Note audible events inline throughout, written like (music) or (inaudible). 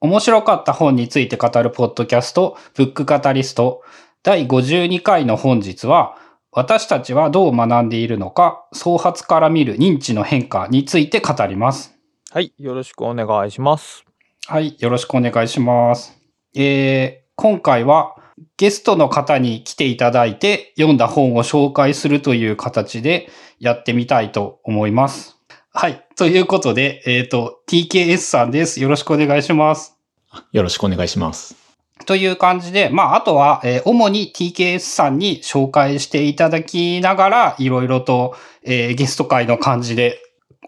面白かった本について語るポッドキャスト、ブックカタリスト、第52回の本日は、私たちはどう学んでいるのか、創発から見る認知の変化について語ります。はい。よろしくお願いします。はい、よろしくお願いします。えー、今回はゲストの方に来ていただいて読んだ本を紹介するという形でやってみたいと思います。はい。ということで、えっ、と、TKS さんです。よろしくお願いします。よろしくお願いします。という感じで、まあ、あとは、えー主に TKS さんに紹介していただきながら、いろいろと、えーゲスト会の感じで、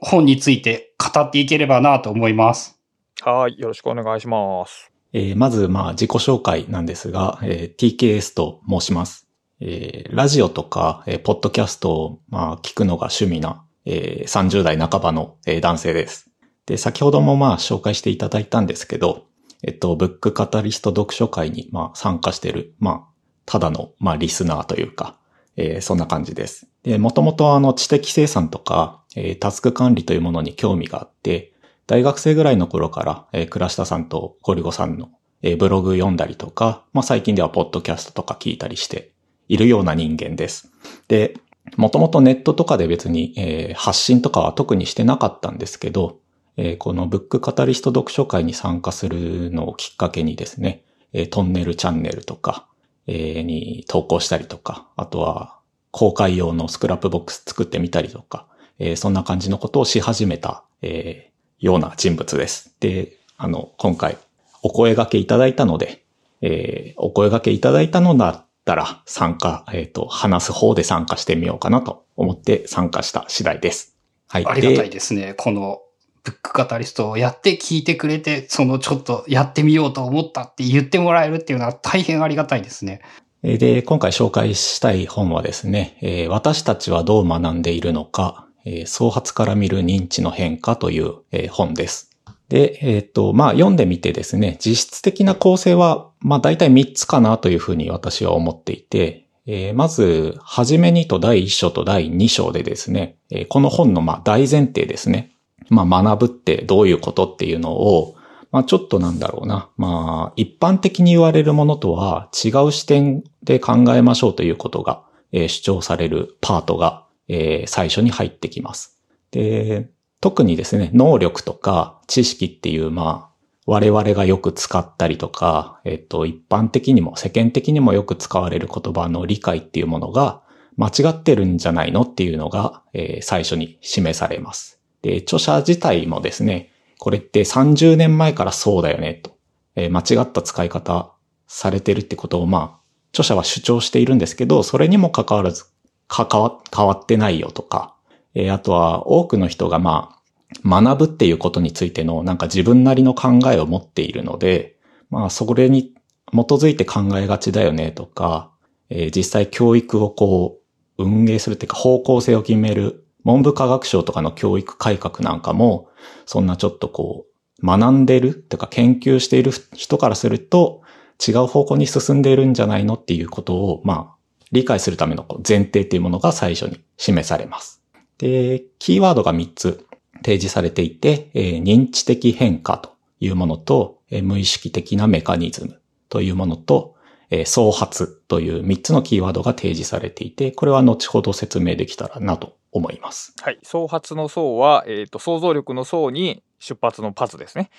本について語っていければなと思います。はい。よろしくお願いします。えーまず、まあ、自己紹介なんですが、えー TKS と申します。えーラジオとか、えーポッドキャストを、まあ、聞くのが趣味な、えー30代半ばの、えー男性です。で、先ほどもまあ、紹介していただいたんですけど、えっと、ブックカタリスト読書会に、まあ、参加してる、まあ、ただの、まあ、リスナーというか、えーそんな感じです。で、もともとあの、知的生産とか、えータスク管理というものに興味があって、大学生ぐらいの頃から、えー倉下さんとゴリゴさんの、えーブログ読んだりとか、まあ最近ではポッドキャストとか聞いたりしているような人間です。で、もともとネットとかで別に、えー発信とかは特にしてなかったんですけど、えーこのブックカタリスト読書会に参加するのをきっかけにですね、えートンネルチャンネルとか、えーに投稿したりとか、あとは公開用の Scrapbox 作ってみたりとか、えーそんな感じのことをし始めた、えーような人物です。で、あの、今回お声掛けいただいたので、えーお声掛けいただいたのだったら参加、えっ、と、話す方で参加してみようかなと思って参加した次第です。はい。ありがたいですね。このブックカタリストをやって聞いてくれて、そのちょっとやってみようと思ったって言ってもらえるっていうのは大変ありがたいですね。えーで、今回紹介したい本はですね、えー私たちはどう学んでいるのか、えー創発から見る認知の変化という、えー本です。で、えっ、と、まあ、読んでみてですね、実質的な構成は、まあ、大体3つかなというふうに私は思っていて、えーまず、はじめにと第1章と第2章でですね、えーこの本の、まあ、大前提ですね。まあ、学ぶってどういうことっていうのを、まあちょっとなんだろうな。まあ一般的に言われるものとは違う視点で考えましょうということが、えー主張されるパートが、えー最初に入ってきます。で、特にですね、能力とか知識っていう、まあ我々がよく使ったりとか、えっと一般的にも世間的にもよく使われる言葉の理解っていうものが間違ってるんじゃないのっていうのが、えー最初に示されます。で、著者自体もですね、これって30年前からそうだよね、と。えー間違った使い方されてるってことを、まあ、著者は主張しているんですけど、それにも関わらず、関わ、変わってないよとか、えーあとは多くの人がまあ、学ぶっていうことについてのなんか自分なりの考えを持っているので、まあ、それに基づいて考えがちだよねとか、えー実際教育をこう、運営するっていうか方向性を決める文部科学省とかの教育改革なんかも、そんなちょっとこう、学んでるとか研究している人からすると、違う方向に進んでいるんじゃないのっていうことを、まあ、理解するための前提っていうものが最初に示されます。で、キーワードが3つ提示されていて、えー認知的変化というものと、えー無意識的なメカニズムというものと、えー創発という3つのキーワードが提示されていて、これは後ほど説明できたらなと思います。はい。創発の創は、えっ、と、想像力の創に出発のパズですね。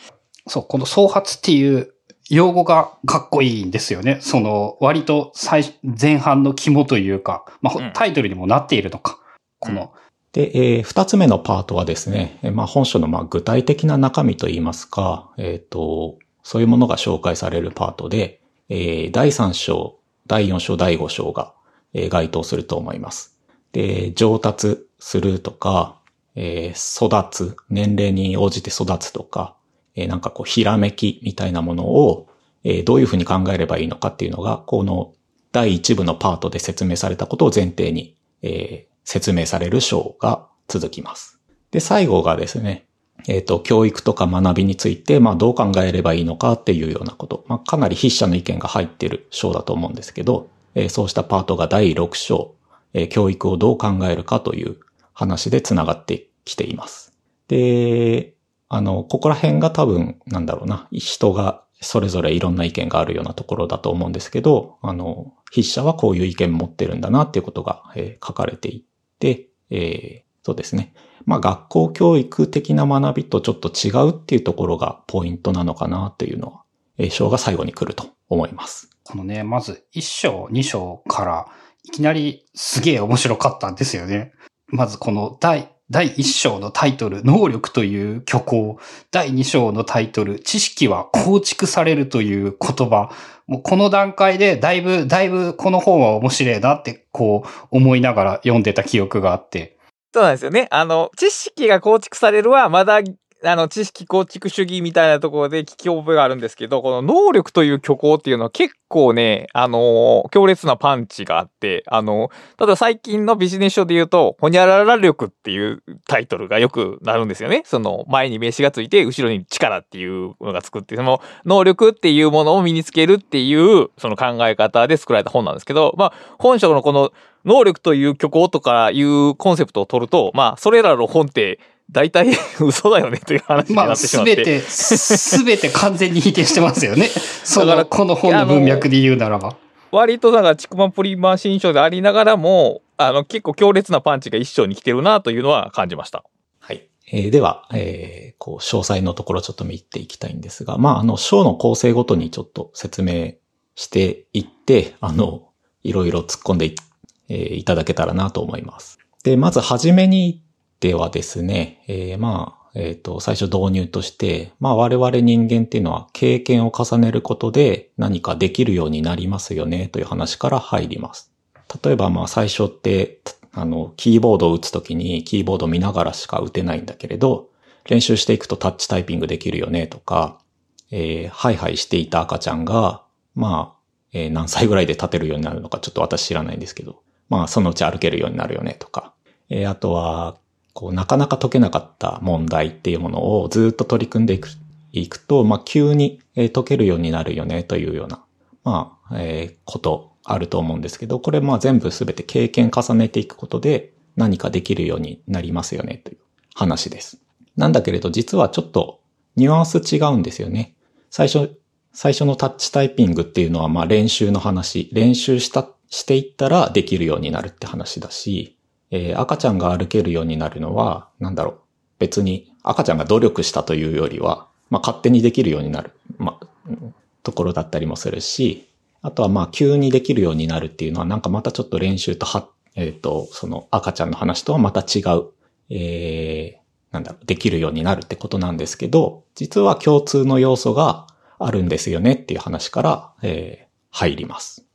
そう、この創発っていう用語がかっこいいんですよね。その、割と最、前半の肝というか、まうんあ、タイトルにもなっているのか。この、で、えー二つ目のパートはですね、まあ、本書のまあ具体的な中身といいますか、えっ、と、そういうものが紹介されるパートで、えー第3章、第4章、第5章が、えー該当すると思います。で、上達するとか、えー育つ、年齢に応じて育つとか、えーなんかこう、ひらめきみたいなものを、えーどういうふうに考えればいいのかっていうのが、この第1部のパートで説明されたことを前提に、えー説明される章が続きます。で、最後がですね、えっ、と、教育とか学びについて、まあ、どう考えればいいのかっていうようなこと。まあ、かなり筆者の意見が入っている章だと思うんですけど、えーそうしたパートが第6章、えー教育をどう考えるかという話で繋がってきています。で、あの、ここら辺が多分、なんだろうな、人がそれぞれいろんな意見があるようなところだと思うんですけど、あの、筆者はこういう意見持ってるんだなっていうことが、えー書かれていで、えーそうですね。まあ学校教育的な学びとちょっと違うっていうところがポイントなのかなというのは、えー章が最後に来ると思います。このね、まず1章、2章からいきなりすげえ面白かったんですよね。まずこの第、第1章のタイトル、能力という虚構。第2章のタイトル、知識は構築されるという言葉。もうこの段階でだいぶ、だいぶこの本は面白いなってこう思いながら読んでた記憶があって。そうなんですよね。あの、知識が構築されるは、まだ、あの、知識構築主義みたいなところで聞き覚えがあるんですけど、この能力という虚構っていうのは結構ね、あの強烈なパンチがあって、あの例えば最近のビジネス書で言うと、ほにゃらら力っていうタイトルがよくなるんですよね。その、前に名詞がついて、後ろに力っていうのがつくって、その、能力っていうものを身につけるっていう、その考え方で作られた本なんですけど、まあ、本書のこの、能力という虚構とかいうコンセプトを取ると、まあ、それらの本って、大体 (laughs) 嘘だよねという話にまあ、なってしまって。すべて、すべて完全に否定してますよね。(laughs) その、だからこの本の文脈で言うならば。割となんか、ちくまプリマ新書でありながらも、あの、結構強烈なパンチが一章に来てるなというのは感じました。はい。えーでは、えーこう、詳細のところちょっと見ていきたいんですが、まあ、あの、章の構成ごとにちょっと説明していって、あの、いろいろ突っ込んでい,、えーいただけたらなと思います。で、まずはじめにではですね、えーまあ、えっ、と、最初導入として、まあ我々人間っていうのは経験を重ねることで何かできるようになりますよねという話から入ります。例えばまあ最初って、あの、キーボードを打つときにキーボード見ながらしか打てないんだけれど、練習していくとタッチタイピングできるよねとか、えーハイハイしていた赤ちゃんが、まあ、えー何歳ぐらいで立てるようになるのかちょっと私知らないんですけど、まあそのうち歩けるようになるよねとか、えーあとは、こう、なかなか解けなかった問題っていうものをずっと取り組んでいくいくと、まあ、急に解けるようになるよねというような、まあ、えーことあると思うんですけど、これまあ全部すべて経験重ねていくことで何かできるようになりますよねという話です。なんだけれど実はちょっとニュアンス違うんですよね。最初、最初のタッチタイピングっていうのはまあ練習の話、練習した、していったらできるようになるって話だし、えー赤ちゃんが歩けるようになるのは、なんだろう。別に赤ちゃんが努力したというよりは、まあ勝手にできるようになる、まあ、ところだったりもするし、あとはまあ急にできるようになるっていうのはなんかまたちょっと練習とは、えっ、と、その赤ちゃんの話とはまた違う、えー、なんだろう、できるようになるってことなんですけど、実は共通の要素があるんですよねっていう話から、えー入ります。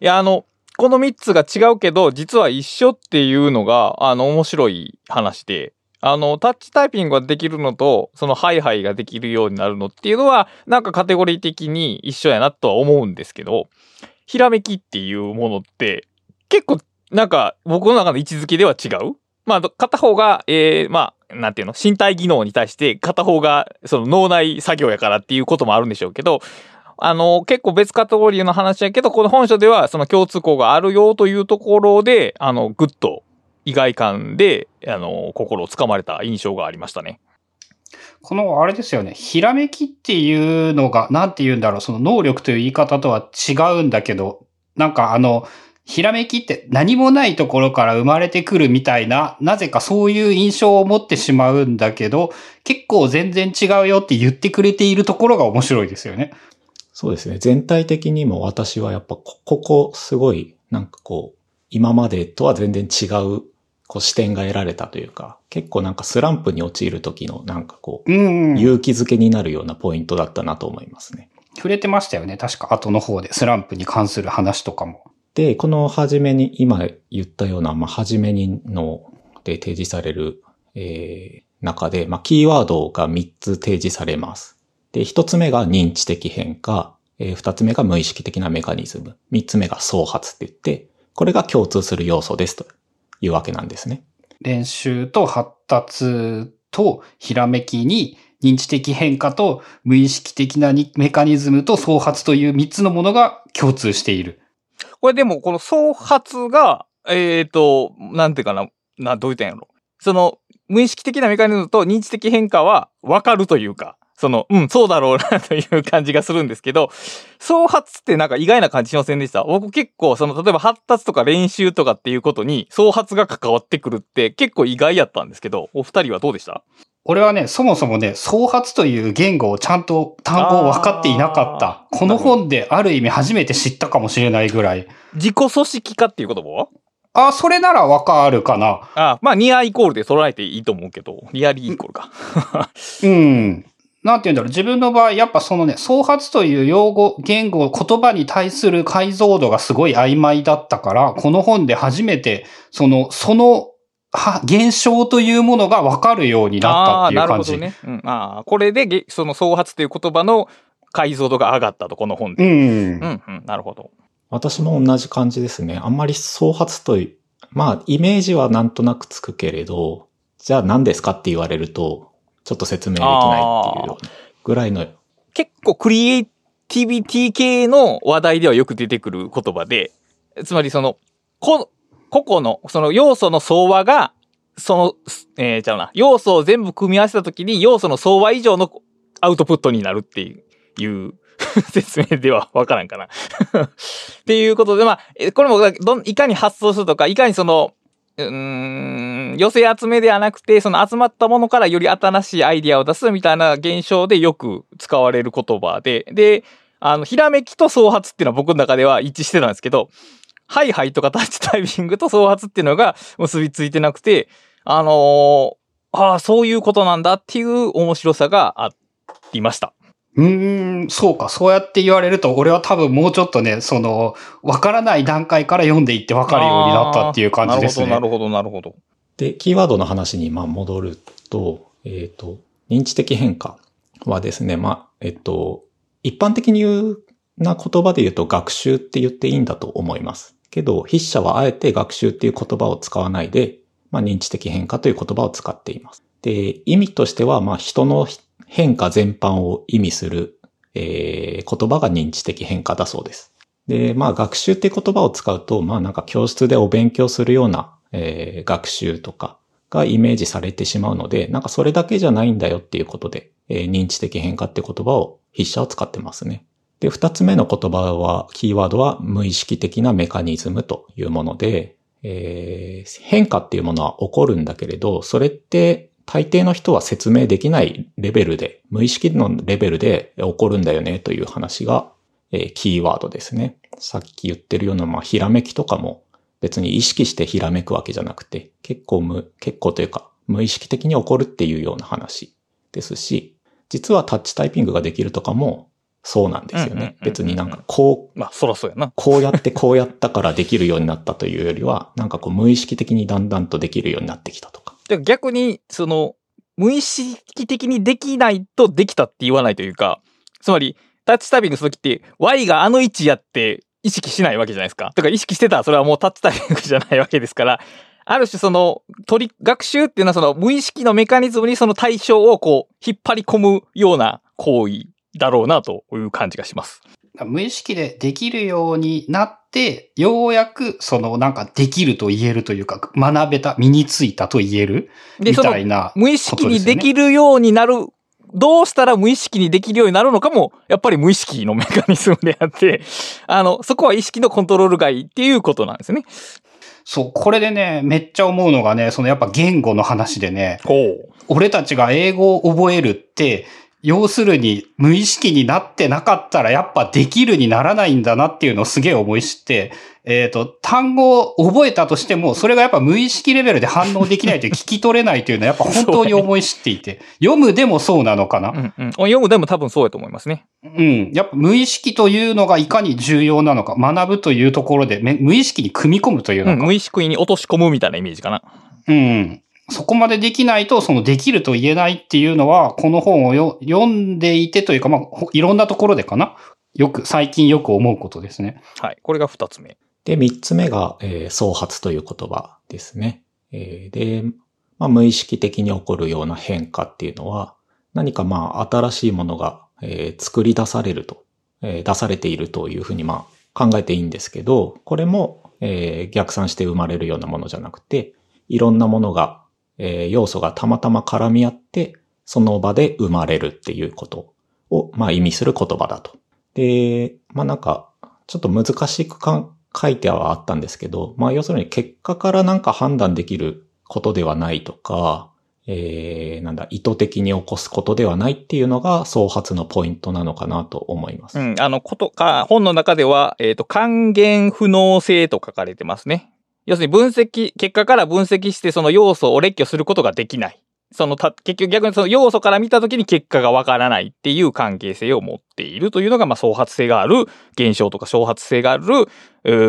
いや、あの、この3つが違うけど、実は一緒っていうのが、あの、面白い話で、あの、タッチタイピングができるのと、そのハイハイができるようになるのっていうのは、なんかカテゴリー的に一緒やなとは思うんですけど、ひらめきっていうものって、結構、なんか、僕の中の位置づけでは違う。まあ、片方が、えー、まあ、なんていうの、身体技能に対して、片方が、その脳内作業やからっていうこともあるんでしょうけど、あの、結構別カテゴリーの話やけど、この本書ではその共通項があるよというところで、あの、ぐっと意外感で、あの、心をつかまれた印象がありましたね。この、あれですよね、ひらめきっていうのが、なんて言うんだろう、その能力という言い方とは違うんだけど、なんかあの、ひらめきって何もないところから生まれてくるみたいな、なぜかそういう印象を持ってしまうんだけど、結構全然違うよって言ってくれているところが面白いですよね。そうですね。全体的にも私はやっぱこここすごいなんかこう今までとは全然違うこう視点が得られたというか結構なんかスランプに陥る時のなんかこう。勇気づけになるようなポイントだったなと思いますね。触れてましたよね。確か後の方でスランプに関する話とかも。で、この初めに今言ったような、まあ、初めにので提示される、えー中で、まあ、キーワードが3つ提示されます。で、1つ目が認知的変化、え2つ目が無意識的なメカニズム、3つ目が創発って言って、これが共通する要素ですというわけなんですね。練習と発達とひらめきに認知的変化と無意識的なにメカニズムと創発という3つのものが共通している。これでも、この創発が、えっ、と、なんていうかな、な、どう言ったんやろ。その、無意識的なメカニズムと認知的変化はわかるというか、その、うん、そうだろうなという感じがするんですけど、創発ってなんか意外な感じしませんでした？僕結構、その、例えば発達とか練習とかっていうことに、創発が関わってくるって結構意外やったんですけど、お二人はどうでした？俺はね、そもそもね、創発という言語をちゃんと単語を分かっていなかった。この本である意味初めて知ったかもしれないぐらい。自己組織化っていう言葉？はあ、それならわかるかな。あまあ、ニアイコールで捉えていいと思うけど、リアリーイコールか。うん。なんて言うんだろう。自分の場合、やっぱそのね、創発という用語、言語、言葉に対する解像度がすごい曖昧だったから、この本で初めて、その、その、は、現象というものがわかるようになったっていう感じ。あーなるほどね。うん、ああ、これでげ、その創発という言葉の解像度が上がったと、この本で。うん。うん、うん、なるほど。私も同じ感じですね。あんまり創発という、まあ、イメージはなんとなくつくけれど、じゃあ何ですかって言われると、ちょっと説明できないっていうぐらいの、結構クリエイティビティ系の話題ではよく出てくる言葉で、つまりその、こ、個々の、その要素の相和が、その、えー、ちゃうな、要素を全部組み合わせたときに要素の相和以上のアウトプットになるっていう、(laughs) 説明ではわからんかな。(laughs) っていうことで、まあ、えこれもどん、いかに発想するとか、いかにその、うん、寄せ集めではなくて、その集まったものからより新しいアイディアを出すみたいな現象でよく使われる言葉で、で、あの、ひらめきと創発っていうのは僕の中では一致してたんですけど、ハイハイとかタッチタイピングと創発っていうのが結びついてなくて、あのーああ、そういうことなんだっていう面白さがありました。うーん、そうか。そうやって言われると、俺は多分もうちょっとね、その、わからない段階から読んでいってわかるようになったっていう感じですね。なるほど、なるほど、なるほど。で、キーワードの話にまあ戻ると、えっ、と、認知的変化はですね、まあ、えっと、一般的に言うな言葉で言うと学習って言っていいんだと思います。けど、筆者はあえて学習っていう言葉を使わないで、まあ、認知的変化という言葉を使っています。で、意味としては、まあ、人の変化全般を意味する、えー言葉が認知的変化だそうです。で、まあ、学習って言葉を使うと、まあ、なんか教室でお勉強するような、えー学習とかがイメージされてしまうので、なんかそれだけじゃないんだよっていうことで、えー認知的変化って言葉を筆者は使ってますね。で、二つ目の言葉は、キーワードは無意識的なメカニズムというもので、えー変化っていうものは起こるんだけれど、それって大抵の人は説明できないレベルで、無意識のレベルで起こるんだよねという話が、えーキーワードですね。さっき言ってるような、まあ、ひらめきとかも別に意識してひらめくわけじゃなくて、結構無、結構というか、無意識的に起こるっていうような話ですし、実はタッチタイピングができるとかもそうなんですよね。別になんかこうまあ、そらそうやな。こうやってこうやったからできるようになったというよりは、なんかこう無意識的にだんだんとできるようになってきたとか。で逆に、その、無意識的にできないとできたって言わないというか、つまり、タッチタイピングするときって、Y があの位置やって意識しないわけじゃないですか。とか意識してたらそれはもうタッチタイピングじゃないわけですから、ある種その、取り、学習っていうのはその無意識のメカニズムにその対象をこう、引っ張り込むような行為だろうなという感じがします。無意識でできるようになって、ようやく、その、なんかできると言えるというか、学べた、身についたと言える、で、みたいな。無意識にできるようになる、どうしたら無意識にできるようになるのかも、やっぱり無意識のメカニズムであって、あの、そこは意識のコントロール外っていうことなんですね。そう、これでね、めっちゃ思うのがね、そのやっぱ言語の話でね。俺たちが英語を覚えるって、要するに無意識になってなかったらやっぱできるにならないんだなっていうのをすげえ思い知って、えっ、と、単語を覚えたとしても、それがやっぱ無意識レベルで反応できないという聞き取れないというのはやっぱ本当に思い知っていて、読むでもそうなのかな？うんうん。読むでも多分そうやと思いますね。うん。やっぱ無意識というのがいかに重要なのか、学ぶというところでめ無意識に組み込むといううん、のか。無意識に落とし込むみたいなイメージかな。うん。そこまでできないと、そのできると言えないっていうのは、この本をよ読んでいてというか、まあ、ほいろんなところでかな？よく、最近よく思うことですね。はい。これが二つ目。で、三つ目が、えー創発という言葉ですね。えーで、まあ、無意識的に起こるような変化っていうのは、何かまあ、新しいものが、えー作り出されると、えー出されているというふうにまあ、考えていいんですけど、これも、えー逆算して生まれるようなものじゃなくて、いろんなものが、えー要素がたまたま絡み合って、その場で生まれるっていうことを、まあ意味する言葉だと。で、まあなんか、ちょっと難しく書いてはあったんですけど、まあ要するに結果からなんか判断できることではないとか、えー、なんだ、意図的に起こすことではないっていうのが創発のポイントなのかなと思います。うん、あの、ことか、本の中では、えっ、と、還元不能性と書かれてますね。要するに分析、結果から分析してその要素を列挙することができない。そのた、結局逆にその要素から見たときに結果がわからないっていう関係性を持っているというのが、まあ、創発性がある現象とか創発性がある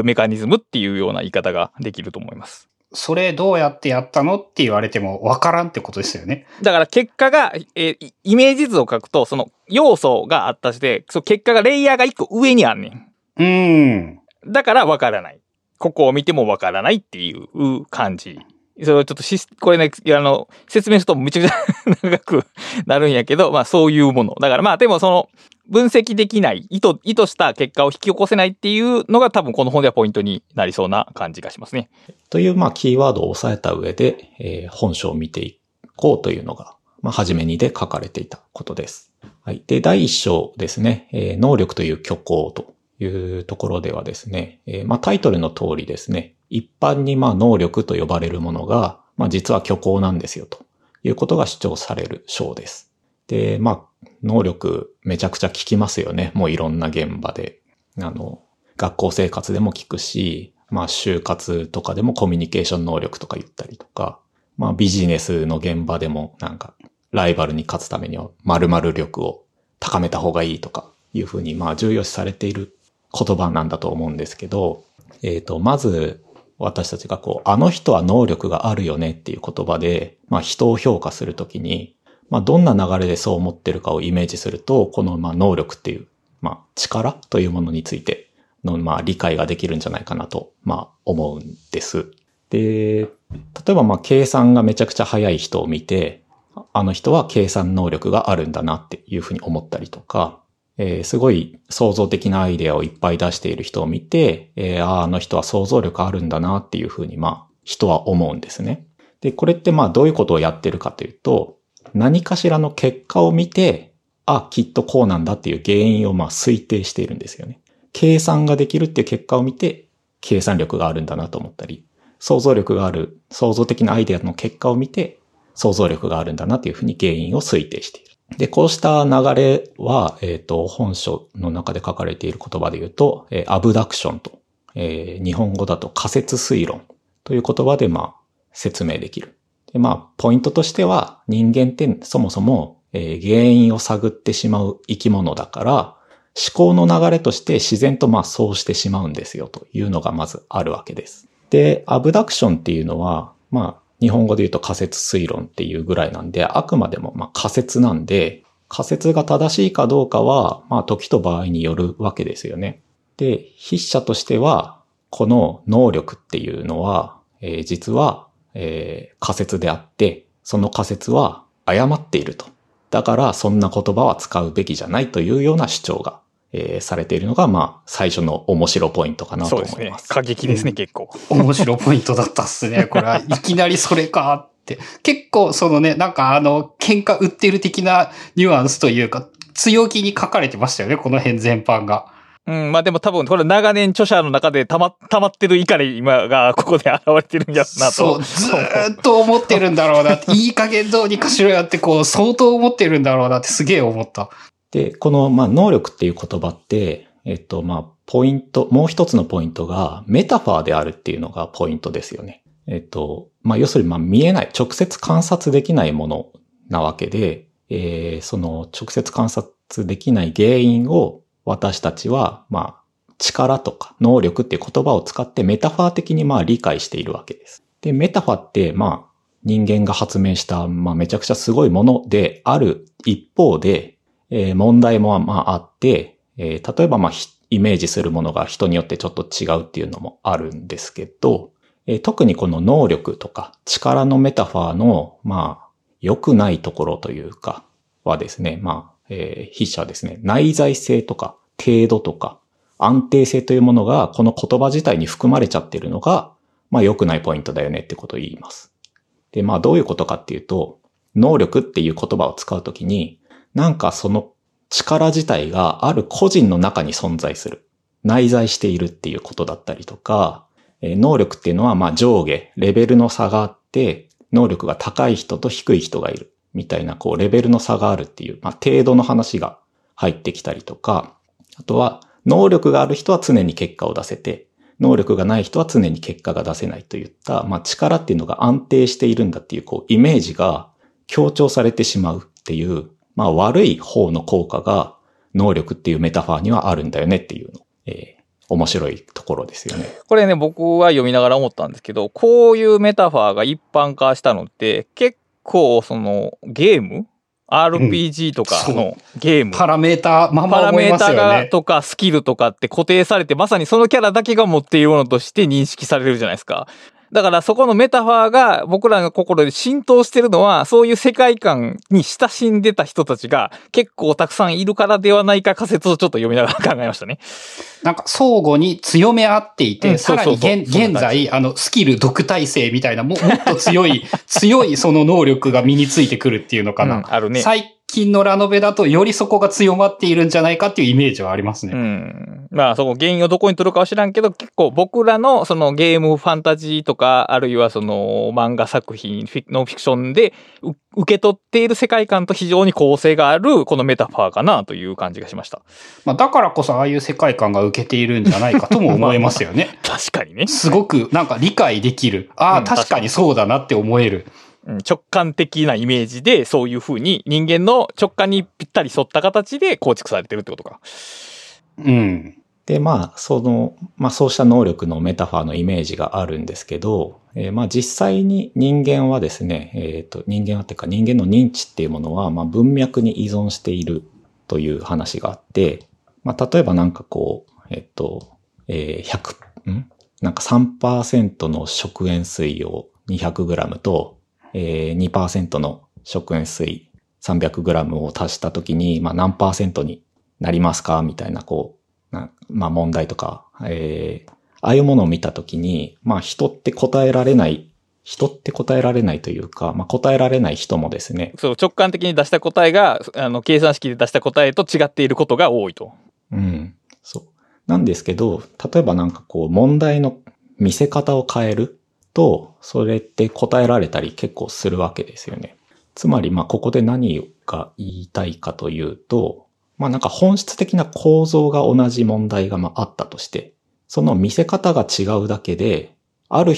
メカニズムっていうような言い方ができると思います。それどうやってやったのって言われてもわからんってことですよね。だから結果が、えーイイメージ図を書くと、その要素があったとして、その結果がレイヤーが一個上にあんねん。うーん。だからわからない。ここを見てもわからないっていう感じ。それをちょっとし、これね、あの、説明するとめちゃくちゃ長くなるんやけど、まあそういうもの。だからまあでもその、分析できない、意図、意図した結果を引き起こせないっていうのが多分この本ではポイントになりそうな感じがしますね。という、まあ、キーワードを押さえた上で、えー本書を見ていこうというのが、まあ、初めにで書かれていたことです。はい。で、第一章ですね、えー能力という虚構というところではですね、えーまあ、タイトルの通りですね、一般に、まあ、能力と呼ばれるものが、まあ、実は虚構なんですよ、ということが主張される章です。で、まあ、能力めちゃくちゃ効きますよね。もういろんな現場で。あの、学校生活でも聞くし、まあ就活とかでもコミュニケーション能力とか言ったりとか、まあビジネスの現場でもなんかライバルに勝つためには〇〇力を高めた方がいいとかいうふうにまあ重要視されている言葉なんだと思うんですけど、えっ、と、まず私たちがこう、あの人は能力があるよねっていう言葉で、まあ人を評価するときに、まあどんな流れでそう思ってるかをイメージすると、このまあ能力っていう、まあ力というものについての、まあ、理解ができるんじゃないかなと、まあ、思うんです。で、例えば、まあ、計算がめちゃくちゃ早い人を見て、あの人は計算能力があるんだなっていうふうに思ったりとか、えーすごい創造的なアイデアをいっぱい出している人を見て、えーああの人は想像力あるんだなっていうふうに、まあ、人は思うんですね。で、これってまあ、どういうことをやってるかというと、何かしらの結果を見て、あ、きっとこうなんだっていう原因をまあ推定しているんですよね。計算ができるっていう結果を見て、計算力があるんだなと思ったり、想像力がある、創造的なアイデアの結果を見て、想像力があるんだなというふうに原因を推定している。で、こうした流れは、えっ、と、本書の中で書かれている言葉で言うと、えーアブダクションと、えー日本語だと仮説推論という言葉で、まあ、説明できる。で、まあ、ポイントとしては、人間ってそもそも、え原因を探ってしまう生き物だから、思考の流れとして自然とまあそうしてしまうんですよというのがまずあるわけです。で、アブダクションっていうのは、まあ日本語で言うと仮説推論っていうぐらいなんで、あくまでもま仮説なんで、仮説が正しいかどうかは、まあ時と場合によるわけですよね。で、筆者としては、この能力っていうのは、えー実は、えー仮説であって、その仮説は誤っていると。だから、そんな言葉は使うべきじゃないというような主張が、えーされているのが、まあ、最初の面白ポイントかなとそうですね思いま。す。過激ですね、結構。(laughs) 面白ポイントだったっすね。これはいきなりそれかって。結構そのね、なんかあの、喧嘩売ってる的なニュアンスというか、強気に書かれてましたよね、この辺全般が。うん、まあでも多分、これ長年著者の中で溜ま、溜まってる怒り今がここで現れてるんやろなと。そう、ずーっと思ってるんだろうなって、いい加減どうにかしろやって、こう、相当思ってるんだろうなってすげえ思った。で、この、まあ、能力っていう言葉って、えっと、まあ、ポイント、もう一つのポイントが、メタファーであるっていうのがポイントですよね。えっと、まあ、要するに、まあ、見えない、直接観察できないものなわけで、えーその、直接観察できない原因を、私たちは、まあ、力とか能力っていう言葉を使ってメタファー的にまあ理解しているわけです。で、メタファーってまあ人間が発明したまあめちゃくちゃすごいものである一方で、えー問題もまああって、えー例えばまあイメージするものが人によってちょっと違うっていうのもあるんですけど、えー特にこの能力とか力のメタファーのまあ良くないところというかはですね、まあ、えー筆者ですね、内在性とか程度とか安定性というものがこの言葉自体に含まれちゃってるのが、まあ良くないポイントだよねってことを言います。で、まあどういうことかっていうと、能力っていう言葉を使うときに、なんかその力自体がある個人の中に存在する。内在しているっていうことだったりとか、え能力っていうのはまあ上下、レベルの差があって、能力が高い人と低い人がいる。みたいなこうレベルの差があるっていう、まあ程度の話が入ってきたりとか、あとは能力がある人は常に結果を出せて、能力がない人は常に結果が出せないといった、まあ力っていうのが安定しているんだっていうこうイメージが強調されてしまうっていう、まあ悪い方の効果が能力っていうメタファーにはあるんだよねっていうの。えー、面白いところですよね。これね、僕は読みながら思ったんですけど、こういうメタファーが一般化したのって、結構そのゲーム？RPG とかのゲーム？パラメーター、まあまあパラメーターがとかスキルとかって固定されて、まさにそのキャラだけが持っているものとして認識されるじゃないですか。だからそこのメタファーが僕らの心で浸透してるのは、そういう世界観に親しんでた人たちが結構たくさんいるからではないか仮説をちょっと読みながら考えましたね。なんか相互に強め合っていて、うん、さらに現現在、あの、スキル独体制みたいなも、もっと強い、(laughs) 強いその能力が身についてくるっていうのかな。うん、あるね。最近のラノベだとよりそこが強まっているんじゃないかっていうイメージはありますね。うん。まあそこ原因をどこに取るかは知らんけど、結構僕らのそのゲームファンタジーとか、あるいはその漫画作品、ノンフィクションで受け取っている世界観と非常に構成があるこのメタファーかなという感じがしました。まあだからこそああいう世界観が受けているんじゃないかとも思えますよね。(laughs) 確かにね。すごくなんか理解できる。ああ、うん、確かにそうだなって思える。直感的なイメージで、そういう風に人間の直感にぴったり沿った形で構築されてるってことか。うん。で、まあ、その、まあ、そうした能力のメタファーのイメージがあるんですけど、えー、まあ、実際に人間はですね、えっ、ー、と、人間はっていうか人間の認知っていうものは、まあ、文脈に依存しているという話があって、まあ、例えばなんかこう、えっ、ー、と、えー、100、ん？なんか3%の食塩水を 200g と、えー、2%の食塩水 300g を足したときに、まあ、何パーセントになりますか？みたいな、こう、まあ、問題とか、えー、ああいうものを見たときに、まあ、人って答えられない、人って答えられないというか、まあ、答えられない人もですね。そう、直感的に出した答えが、あの、計算式で出した答えと違っていることが多いと。うん。そう。なんですけど、例えばなんかこう、問題の見せ方を変える。と、それって答えられたり結構するわけですよね。つまり、まあ、ここで何が言いたいかというと、まあ、なんか本質的な構造が同じ問題がまああったとして、その見せ方が違うだけで、ある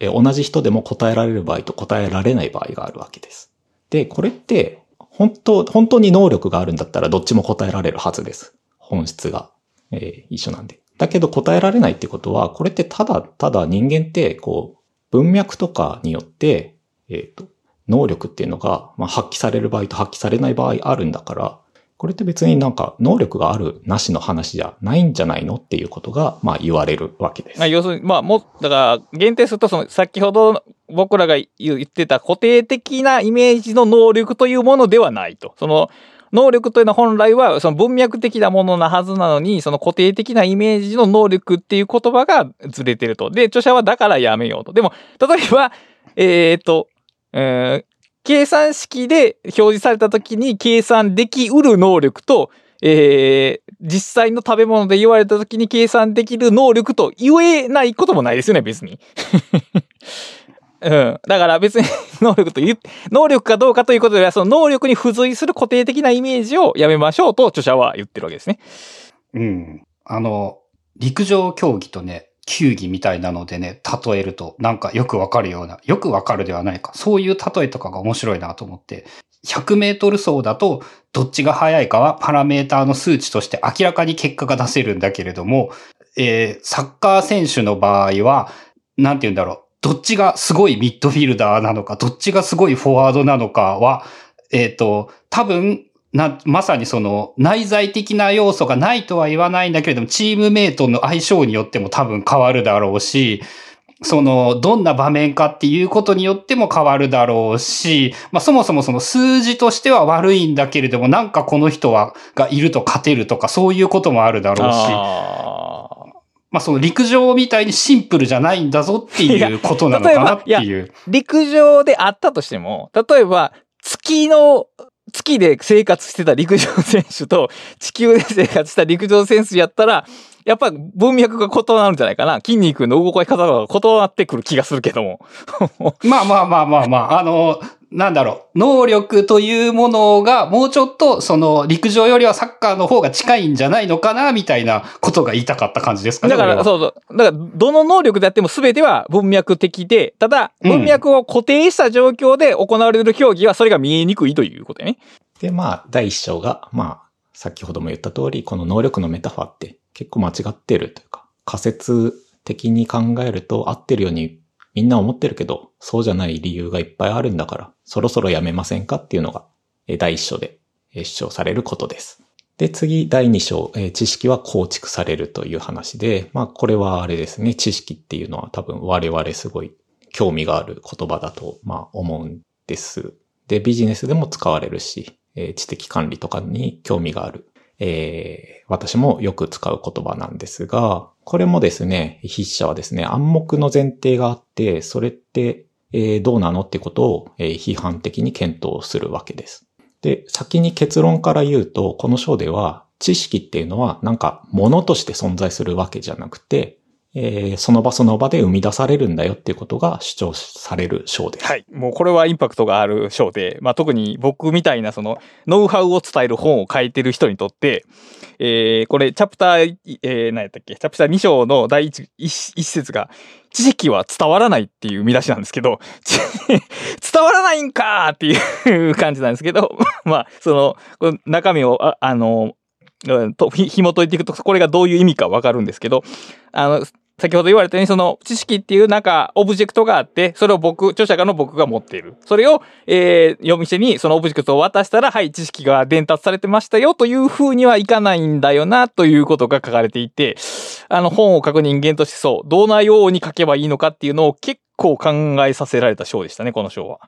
え同じ人でも答えられる場合と答えられない場合があるわけです。で、これって、本当、本当に能力があるんだったらどっちも答えられるはずです。本質が、えー、一緒なんで。だけど答えられないってことは、これってただただ人間って、こう、文脈とかによって、えっ、ー、と、能力っていうのが、まあ、発揮される場合と発揮されない場合あるんだから、これって別になんか能力があるなしの話じゃないんじゃないのっていうことが、まあ言われるわけです。まあ要するに、まあも、だから限定すると、その先ほど僕らが言ってた固定的なイメージの能力というものではないと。その、能力というのは本来はその文脈的なものなはずなのに、その固定的なイメージの能力っていう言葉がずれてると。で、著者はだからやめようと。でも、例えば、えっ、と、えー、計算式で表示された時に計算できうる能力と、えー、実際の食べ物で言われた時に計算できる能力と言えないこともないですよね、別に。うん。だから別に能力という、能力かどうかということでは、その能力に付随する固定的なイメージをやめましょうと著者は言ってるわけですね。うん。あの、陸上競技とね、球技みたいなのでね、例えると、なんかよくわかるような、よくわかるではないか。そういう例えとかが面白いなと思って、100メートル走だと、どっちが速いかはパラメーターの数値として明らかに結果が出せるんだけれども、えー、サッカー選手の場合は、なんて言うんだろう。どっちがすごいミッドフィルダーなのか、どっちがすごいフォワードなのかは、えっ、ー、と、多分、な、まさにその内在的な要素がないとは言わないんだけれども、チームメイトの相性によっても多分変わるだろうし、その、どんな場面かっていうことによっても変わるだろうし、まあそもそもその数字としては悪いんだけれども、なんかこの人は、がいると勝てるとかそういうこともあるだろうし、まあその陸上みたいにシンプルじゃないんだぞっていうことなのかなってい (laughs) やいう。陸上であったとしても、例えば、月の、月で生活してた陸上選手と地球で生活した陸上選手やったら、やっぱ文脈が異なるんじゃないかな。筋肉の動かし方が異なってくる気がするけども。(laughs) まあまあまあまあまあ、あの、なんだろう、能力というものがもうちょっとその陸上よりはサッカーの方が近いんじゃないのかな、みたいなことが言いたかった感じですかね。だから、そうそう。だから、どの能力であっても全ては文脈的で、ただ、うん文脈を固定した状況で行われる競技はそれが見えにくいということやね。で、まあ、第一章が、まあ、先ほども言った通り、この能力のメタファーって結構間違ってるというか、仮説的に考えると合ってるようにみんな思ってるけど、そうじゃない理由がいっぱいあるんだから、そろそろやめませんかっていうのが、第一章で主張されることです。で、次、第二章、えー知識は構築されるという話で、まあ、これはあれですね、知識っていうのは多分我々すごい興味がある言葉だと、まあ、思うんです。で、ビジネスでも使われるし、えー知的管理とかに興味がある。えー私もよく使う言葉なんですが、これもですね、筆者はですね、暗黙の前提があって、それって、えーどうなのってことを、えー批判的に検討するわけです。で、先に結論から言うと、この章では、知識っていうのは、なんか、物として存在するわけじゃなくて、えーその場その場で生み出されるんだよっていうことが主張される章です。はい。もうこれはインパクトがある章で、まあ特に僕みたいなそのノウハウを伝える本を書いてる人にとって、えー、これチャプター、えー、何やったっけ？チャプター2章の第一節が、知識は伝わらないっていう見出しなんですけど、(laughs) 伝わらないんかーっていう感じなんですけど、(laughs) まあ、その、この中身を、あ、あの、と、ひ、紐解いていくと、これがどういう意味かわかるんですけど、あの、先ほど言われたように、その知識っていうなんかオブジェクトがあって、それを僕、著者がの僕が持っている。それを、えー、読み手にそのオブジェクトを渡したら、はい、知識が伝達されてましたよという風にはいかないんだよな、ということが書かれていて、あの本を書く人間としてそう、どんなように書けばいいのかっていうのを結構考えさせられた章でしたね、この章は。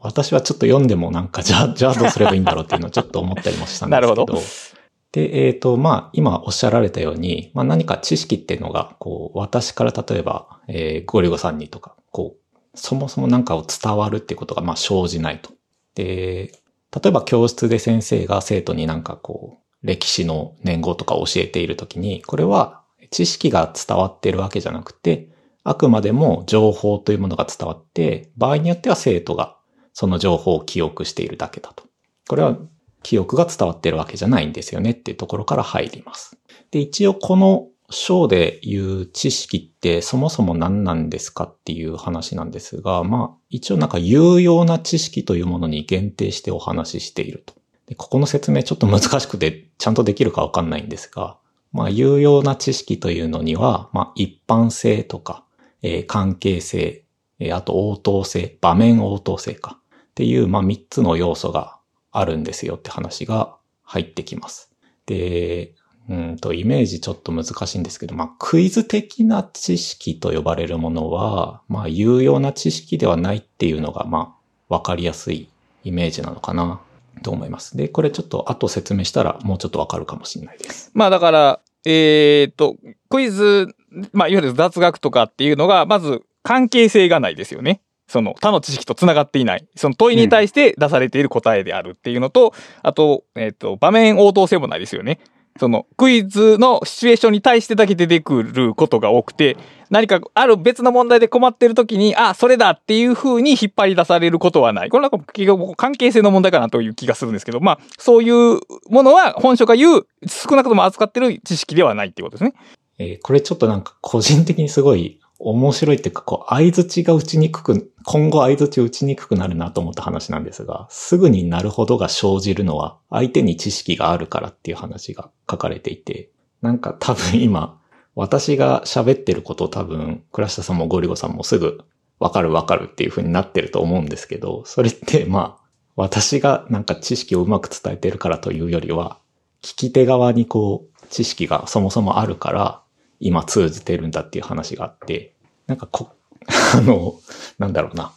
私はちょっと読んでもなんか、じゃあ、じゃあどうすればいいんだろうっていうのをちょっと思ったりもしたんですけど。(laughs) なるほどで、えっ、と、まあ、今おっしゃられたように、まあ何か知識っていうのが、こう、私から例えば、えーゴリゴさんにとか、こう、そもそもなんかを伝わるっていうことが、まあ生じないと。で、例えば教室で先生が生徒になんかこう、歴史の年号とか教えているときに、これは知識が伝わっているわけじゃなくて、あくまでも情報というものが伝わって、場合によっては生徒がその情報を記憶しているだけだと。これは記憶が伝わってるわけじゃないんですよねっていうところから入ります。で、一応この章で言う知識ってそもそも何なんですかっていう話なんですが、まあ一応なんか有用な知識というものに限定してお話ししていると。で、ここの説明ちょっと難しくてちゃんとできるかわかんないんですが、まあ有用な知識というのには、まあ一般性とか、えー関係性、えーあと応答性、場面応答性かっていう、まあ三つの要素があるんですよって話が入ってきます。で、うんと、イメージちょっと難しいんですけど、まあ、クイズ的な知識と呼ばれるものは、まあ、有用な知識ではないっていうのが、まあ、わかりやすいイメージなのかな、と思います。で、これちょっと後説明したらもうちょっとわかるかもしれないです。まあだから、えーっと、クイズ、まあいわゆる雑学とかっていうのが、まず関係性がないですよね。その他の知識と繋がっていない。その問いに対して出されている答えであるっていうのと、あと、えーっと、場面応答性もないですよね。そのクイズのシチュエーションに対してだけ出てくることが多くて、何かある別の問題で困ってる時に、あ、それだっていう風に引っ張り出されることはない。これなんか結局関係性の問題かなという気がするんですけど、まあ、そういうものは本書が言う少なくとも扱ってる知識ではないっていうことですね。えーこれちょっとなんか個人的にすごい面白いっていうか、こう、相づちが打ちにくく、今後相づち打ちにくくなるなと思った話なんですが、すぐになるほどが生じるのは、相手に知識があるからっていう話が書かれていて、なんか多分今、私が喋ってること多分、倉下さんもゴリゴさんもすぐ、わかるわかるっていう風になってると思うんですけど、それってまあ、私がなんか知識をうまく伝えてるからというよりは、聞き手側にこう、知識がそもそもあるから、今通じてるんだっていう話があって、なんかこ、(laughs) あの、なんだろうな。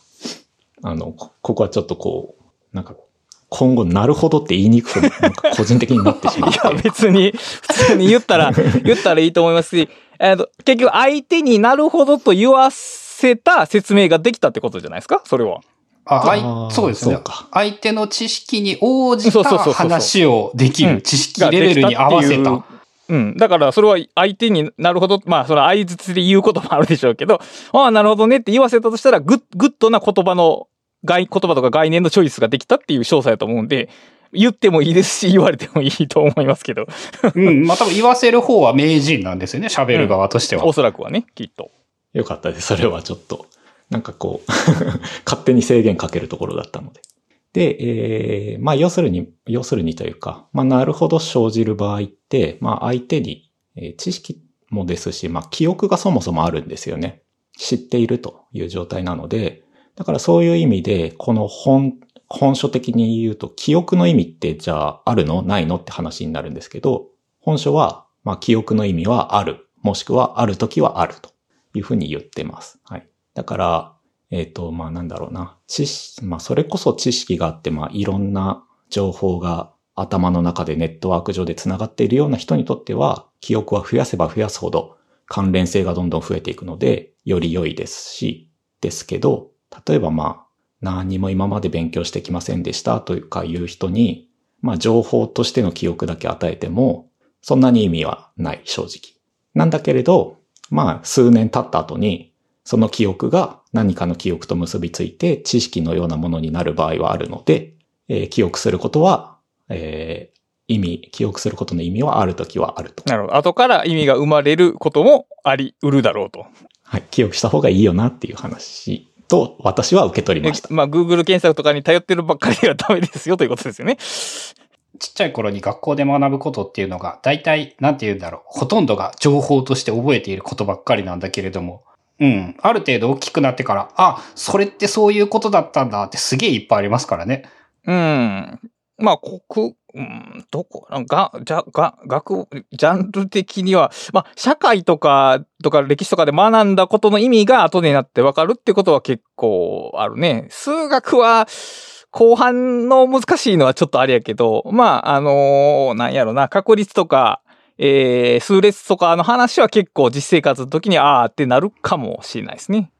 あの、こここはちょっとこう、なんか、今後なるほどって言いにくく、なんか個人的になってしまういや、別に、普通に言ったら、(laughs) 言ったらいいと思いますし、えーと、結局相手になるほどと言わせた説明ができたってことじゃないですか？それは。あ、あそうですねそうか。相手の知識に応じた話をできうんる知識レベルに合わせた。ううん。だから、それは相手になるほど、まあ、その相槌で言うこともあるでしょうけど、ああ、なるほどねって言わせたとしたら、グッ、グッドな言葉の、概、言葉とか概念のチョイスができたっていう証左だと思うんで、言ってもいいですし、言われてもいいと思いますけど、うん。まあ多分言わせる方は名人なんですよね。喋る側としては。おそらくはね、きっと。よかったです。それはちょっと、なんかこう、(laughs) 勝手に制限かけるところだったので。で、えー、まあ要するに、要するにというか、まあなるほど生じる場合って、まあ相手に、え知識もですし、まあ記憶がそもそもあるんですよね。知っているという状態なので、だからそういう意味で、この本、本書的に言うと、記憶の意味ってじゃああるの？ないの？って話になるんですけど、本書は、まあ記憶の意味はある、もしくはあるときはあるというふうに言ってます。はい。だから、えっ、と、まあなんだろうな。知識、まあそれこそ知識があって、まあいろんな情報が頭の中でネットワーク上で繋がっているような人にとっては、記憶は増やせば増やすほど関連性がどんどん増えていくので、より良いですし、ですけど、例えばまあ、何も今まで勉強してきませんでしたというかいう人に、まあ情報としての記憶だけ与えても、そんなに意味はない、正直。なんだけれど、まあ数年経った後に、その記憶が何かの記憶と結びついて知識のようなものになる場合はあるので、えー記憶することは、えー意味、記憶することの意味はあるときはあると。なるほど。後から意味が生まれることもあり得るだろうと。はい。記憶した方がいいよなっていう話と私は受け取りでました。まあ、Google 検索とかに頼ってるばっかりではダメですよということですよね。ちっちゃい頃に学校で学ぶことっていうのが、大体、なんて言うんだろう。ほとんどが情報として覚えていることばっかりなんだけれども、うん。ある程度大きくなってから、あ、それってそういうことだったんだってすげえいっぱいありますからね。うん。まあ、国、うん、どこ、が、じゃ、が、学、ジャンル的には、まあ、社会とか、とか歴史とかで学んだことの意味が後になってわかるってことは結構あるね。数学は、後半の難しいのはちょっとあれやけど、まあ、あのなんやろな、確率とか、えー、数列とかの話は結構実生活の時にあーってなるかもしれないですね。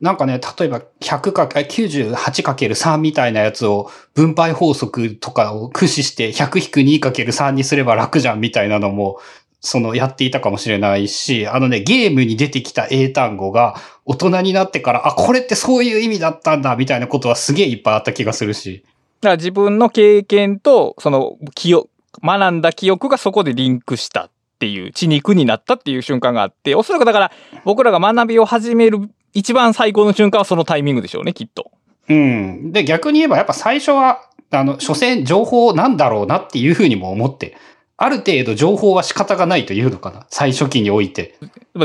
なんかね、例えば100か、98×3 みたいなやつを分配法則とかを駆使して 100-2×3 にすれば楽じゃんみたいなのも、そのやっていたかもしれないし、あのね、ゲームに出てきた英単語が大人になってから、あ、これってそういう意味だったんだみたいなことはすげえいっぱいあった気がするし。だから自分の経験と、その記憶、学んだ記憶がそこでリンクしたっていう、血肉になったっていう瞬間があって、おそらくだから僕らが学びを始める一番最高の瞬間はそのタイミングでしょうね、きっと。うん。で、逆に言えばやっぱ最初は、あの、所詮情報なんだろうなっていうふうにも思って、ある程度情報は仕方がないというのかな。最初期において。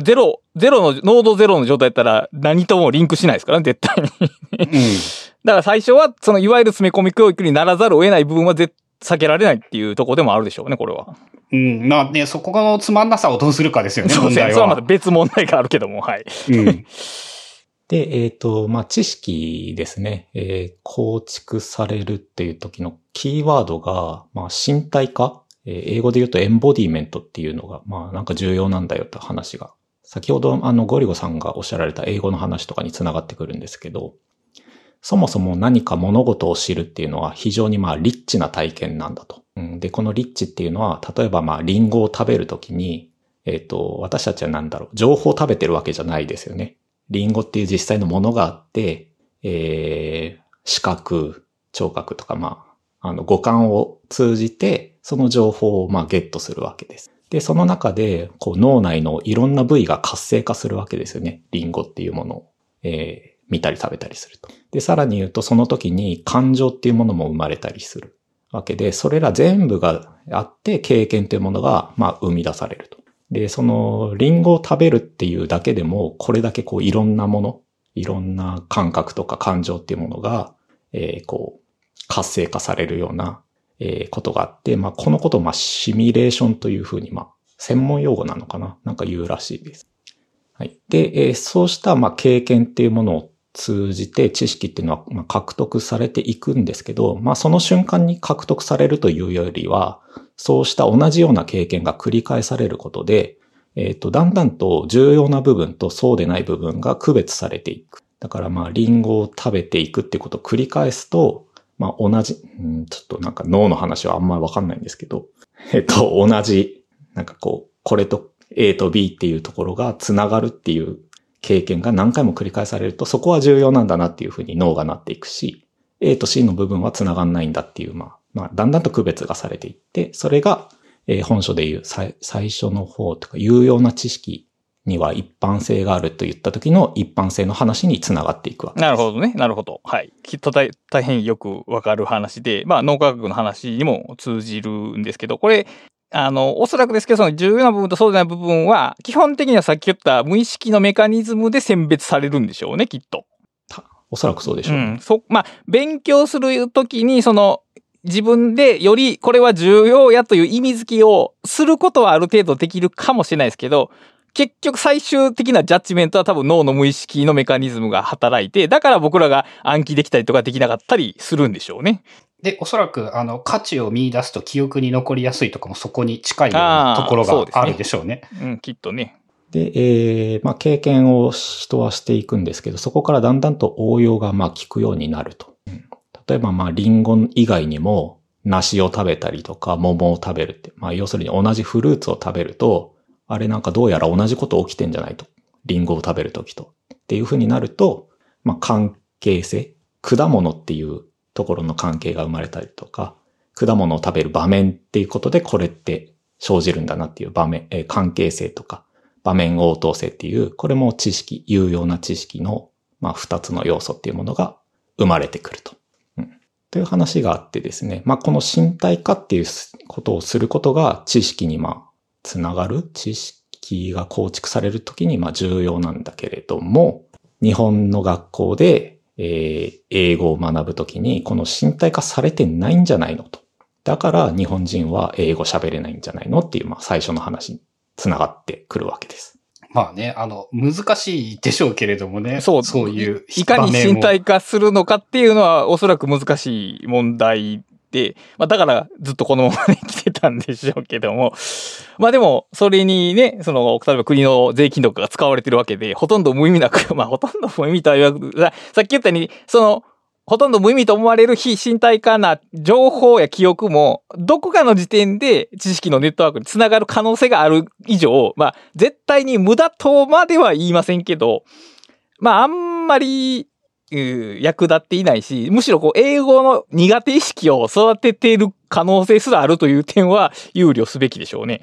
ゼロ、ゼロの、濃度ゼロの状態だったら何ともリンクしないですからね、絶対に。うん。(laughs) だから最初は、そのいわゆる詰め込み教育にならざるを得ない部分は絶避けられないっていうところでもあるでしょうね、これは。うん。まあね、そこのつまんなさをどうするかですよね、(laughs) そうですね。問題それはまたは。別問題があるけども、はい。うん。で、えっ、と、まあ、知識ですね。えー構築されるっていう時のキーワードが、まあ、身体化。えー英語で言うとエンボディメントっていうのが、まあ、なんか重要なんだよって話が。先ほど、あの、ゴリゴさんがおっしゃられた英語の話とかにつながってくるんですけど、そもそも何か物事を知るっていうのは非常にまあリッチな体験なんだと。うん、で、このリッチっていうのは、例えばまあリンゴを食べるときに、えっ、と、私たちは何だろう、情報を食べてるわけじゃないですよね。リンゴっていう実際のものがあって、えー、視覚、聴覚とかまあ、あの五感を通じて、その情報をまあゲットするわけです。で、その中で、こう脳内のいろんな部位が活性化するわけですよね。リンゴっていうものを、えー見たり食べたりすると。で、さらに言うと、その時に感情っていうものも生まれたりするわけで、それら全部があって、経験というものが、まあ、生み出されると。で、その、リンゴを食べるっていうだけでも、これだけこう、いろんなもの、いろんな感覚とか感情っていうものが、えーこう、活性化されるような、えーことがあって、まあ、このことを、まあ、シミュレーションというふうに、まあ、専門用語なのかな？なんか言うらしいです。はい。で、えーそうした、まあ、経験っていうものを通じて知識っていうのは、まあ、獲得されていくんですけど、まあ、その瞬間に獲得されるというよりは、そうした同じような経験が繰り返されることで、えっ、と、だんだんと重要な部分とそうでない部分が区別されていく。だからまあ、リンゴを食べていくってことを繰り返すと、まあ、同じ、ん、ちょっとなんか脳の話はあんまりわかんないんですけど、えっと、同じ、なんかこう、これと A と B っていうところが繋がるっていう経験が何回も繰り返されると、そこは重要なんだなっていうふうに脳がなっていくし、A と C の部分は繋がんないんだっていう、まあ、まあ、だんだんと区別がされていって、それが、えー本書でいう最初の方とか、有用な知識には一般性があると言った時の一般性の話に繋がっていくわけです。なるほどね。なるほど。はい。きっと大変よくわかる話で、まあ、脳科学の話にも通じるんですけど、これ、あの、おそらくですけど、その重要な部分とそうでない部分は、基本的にはさっき言った無意識のメカニズムで選別されるんでしょうね、きっと。おそらくそうでしょう。うん。そ、まあ、勉強するときに、その、自分でよりこれは重要やという意味付きをすることはある程度できるかもしれないですけど、結局最終的なジャッジメントは多分脳の無意識のメカニズムが働いて、だから僕らが暗記できたりとかできなかったりするんでしょうね。で、おそらく、あの、価値を見出すと記憶に残りやすいとかもそこに近いようなところがあるでしょうね。うん、きっとね。で、えーまあ、経験を人はしていくんですけど、そこからだんだんと応用がまあ効くようになると。うん例えば、まあ、リンゴ以外にも、梨を食べたりとか、桃を食べるって、まあ、要するに同じフルーツを食べると、あれなんかどうやら同じこと起きてんじゃないと。リンゴを食べるときと。っていう風になると、まあ、関係性、果物っていうところの関係が生まれたりとか、果物を食べる場面っていうことでこれって生じるんだなっていう場面、え関係性とか、場面応答性っていう、これも知識、有用な知識の、まあ、二つの要素っていうものが生まれてくると。うん。という話があってですね、まあ、この身体化っていうことをすることが知識に、まあ、つながる知識が構築されるときに、まあ、重要なんだけれども、日本の学校で、えー英語を学ぶときに、この身体化されてないんじゃないのと。だから日本人は英語喋れないんじゃないのっていう、まあ、最初の話につながってくるわけです。まあね、あの、難しいでしょうけれどもね。そうそういういかに身体化するのかっていうのはおそらく難しい問題で、まあだからずっとこのままに来てたんでしょうけども、まあでもそれにね、その、例えば国の税金とかが使われてるわけで、ほとんど無意味なく、(laughs) まあほとんど無意味とは言わず、さっき言ったように、その、ほとんど無意味と思われる非身体化な情報や記憶も、どこかの時点で知識のネットワークにつながる可能性がある以上、まあ、絶対に無駄とまでは言いませんけど、まあ、あんまり、役立っていないし、むしろこう、英語の苦手意識を育てている可能性すらあるという点は、憂慮すべきでしょうね。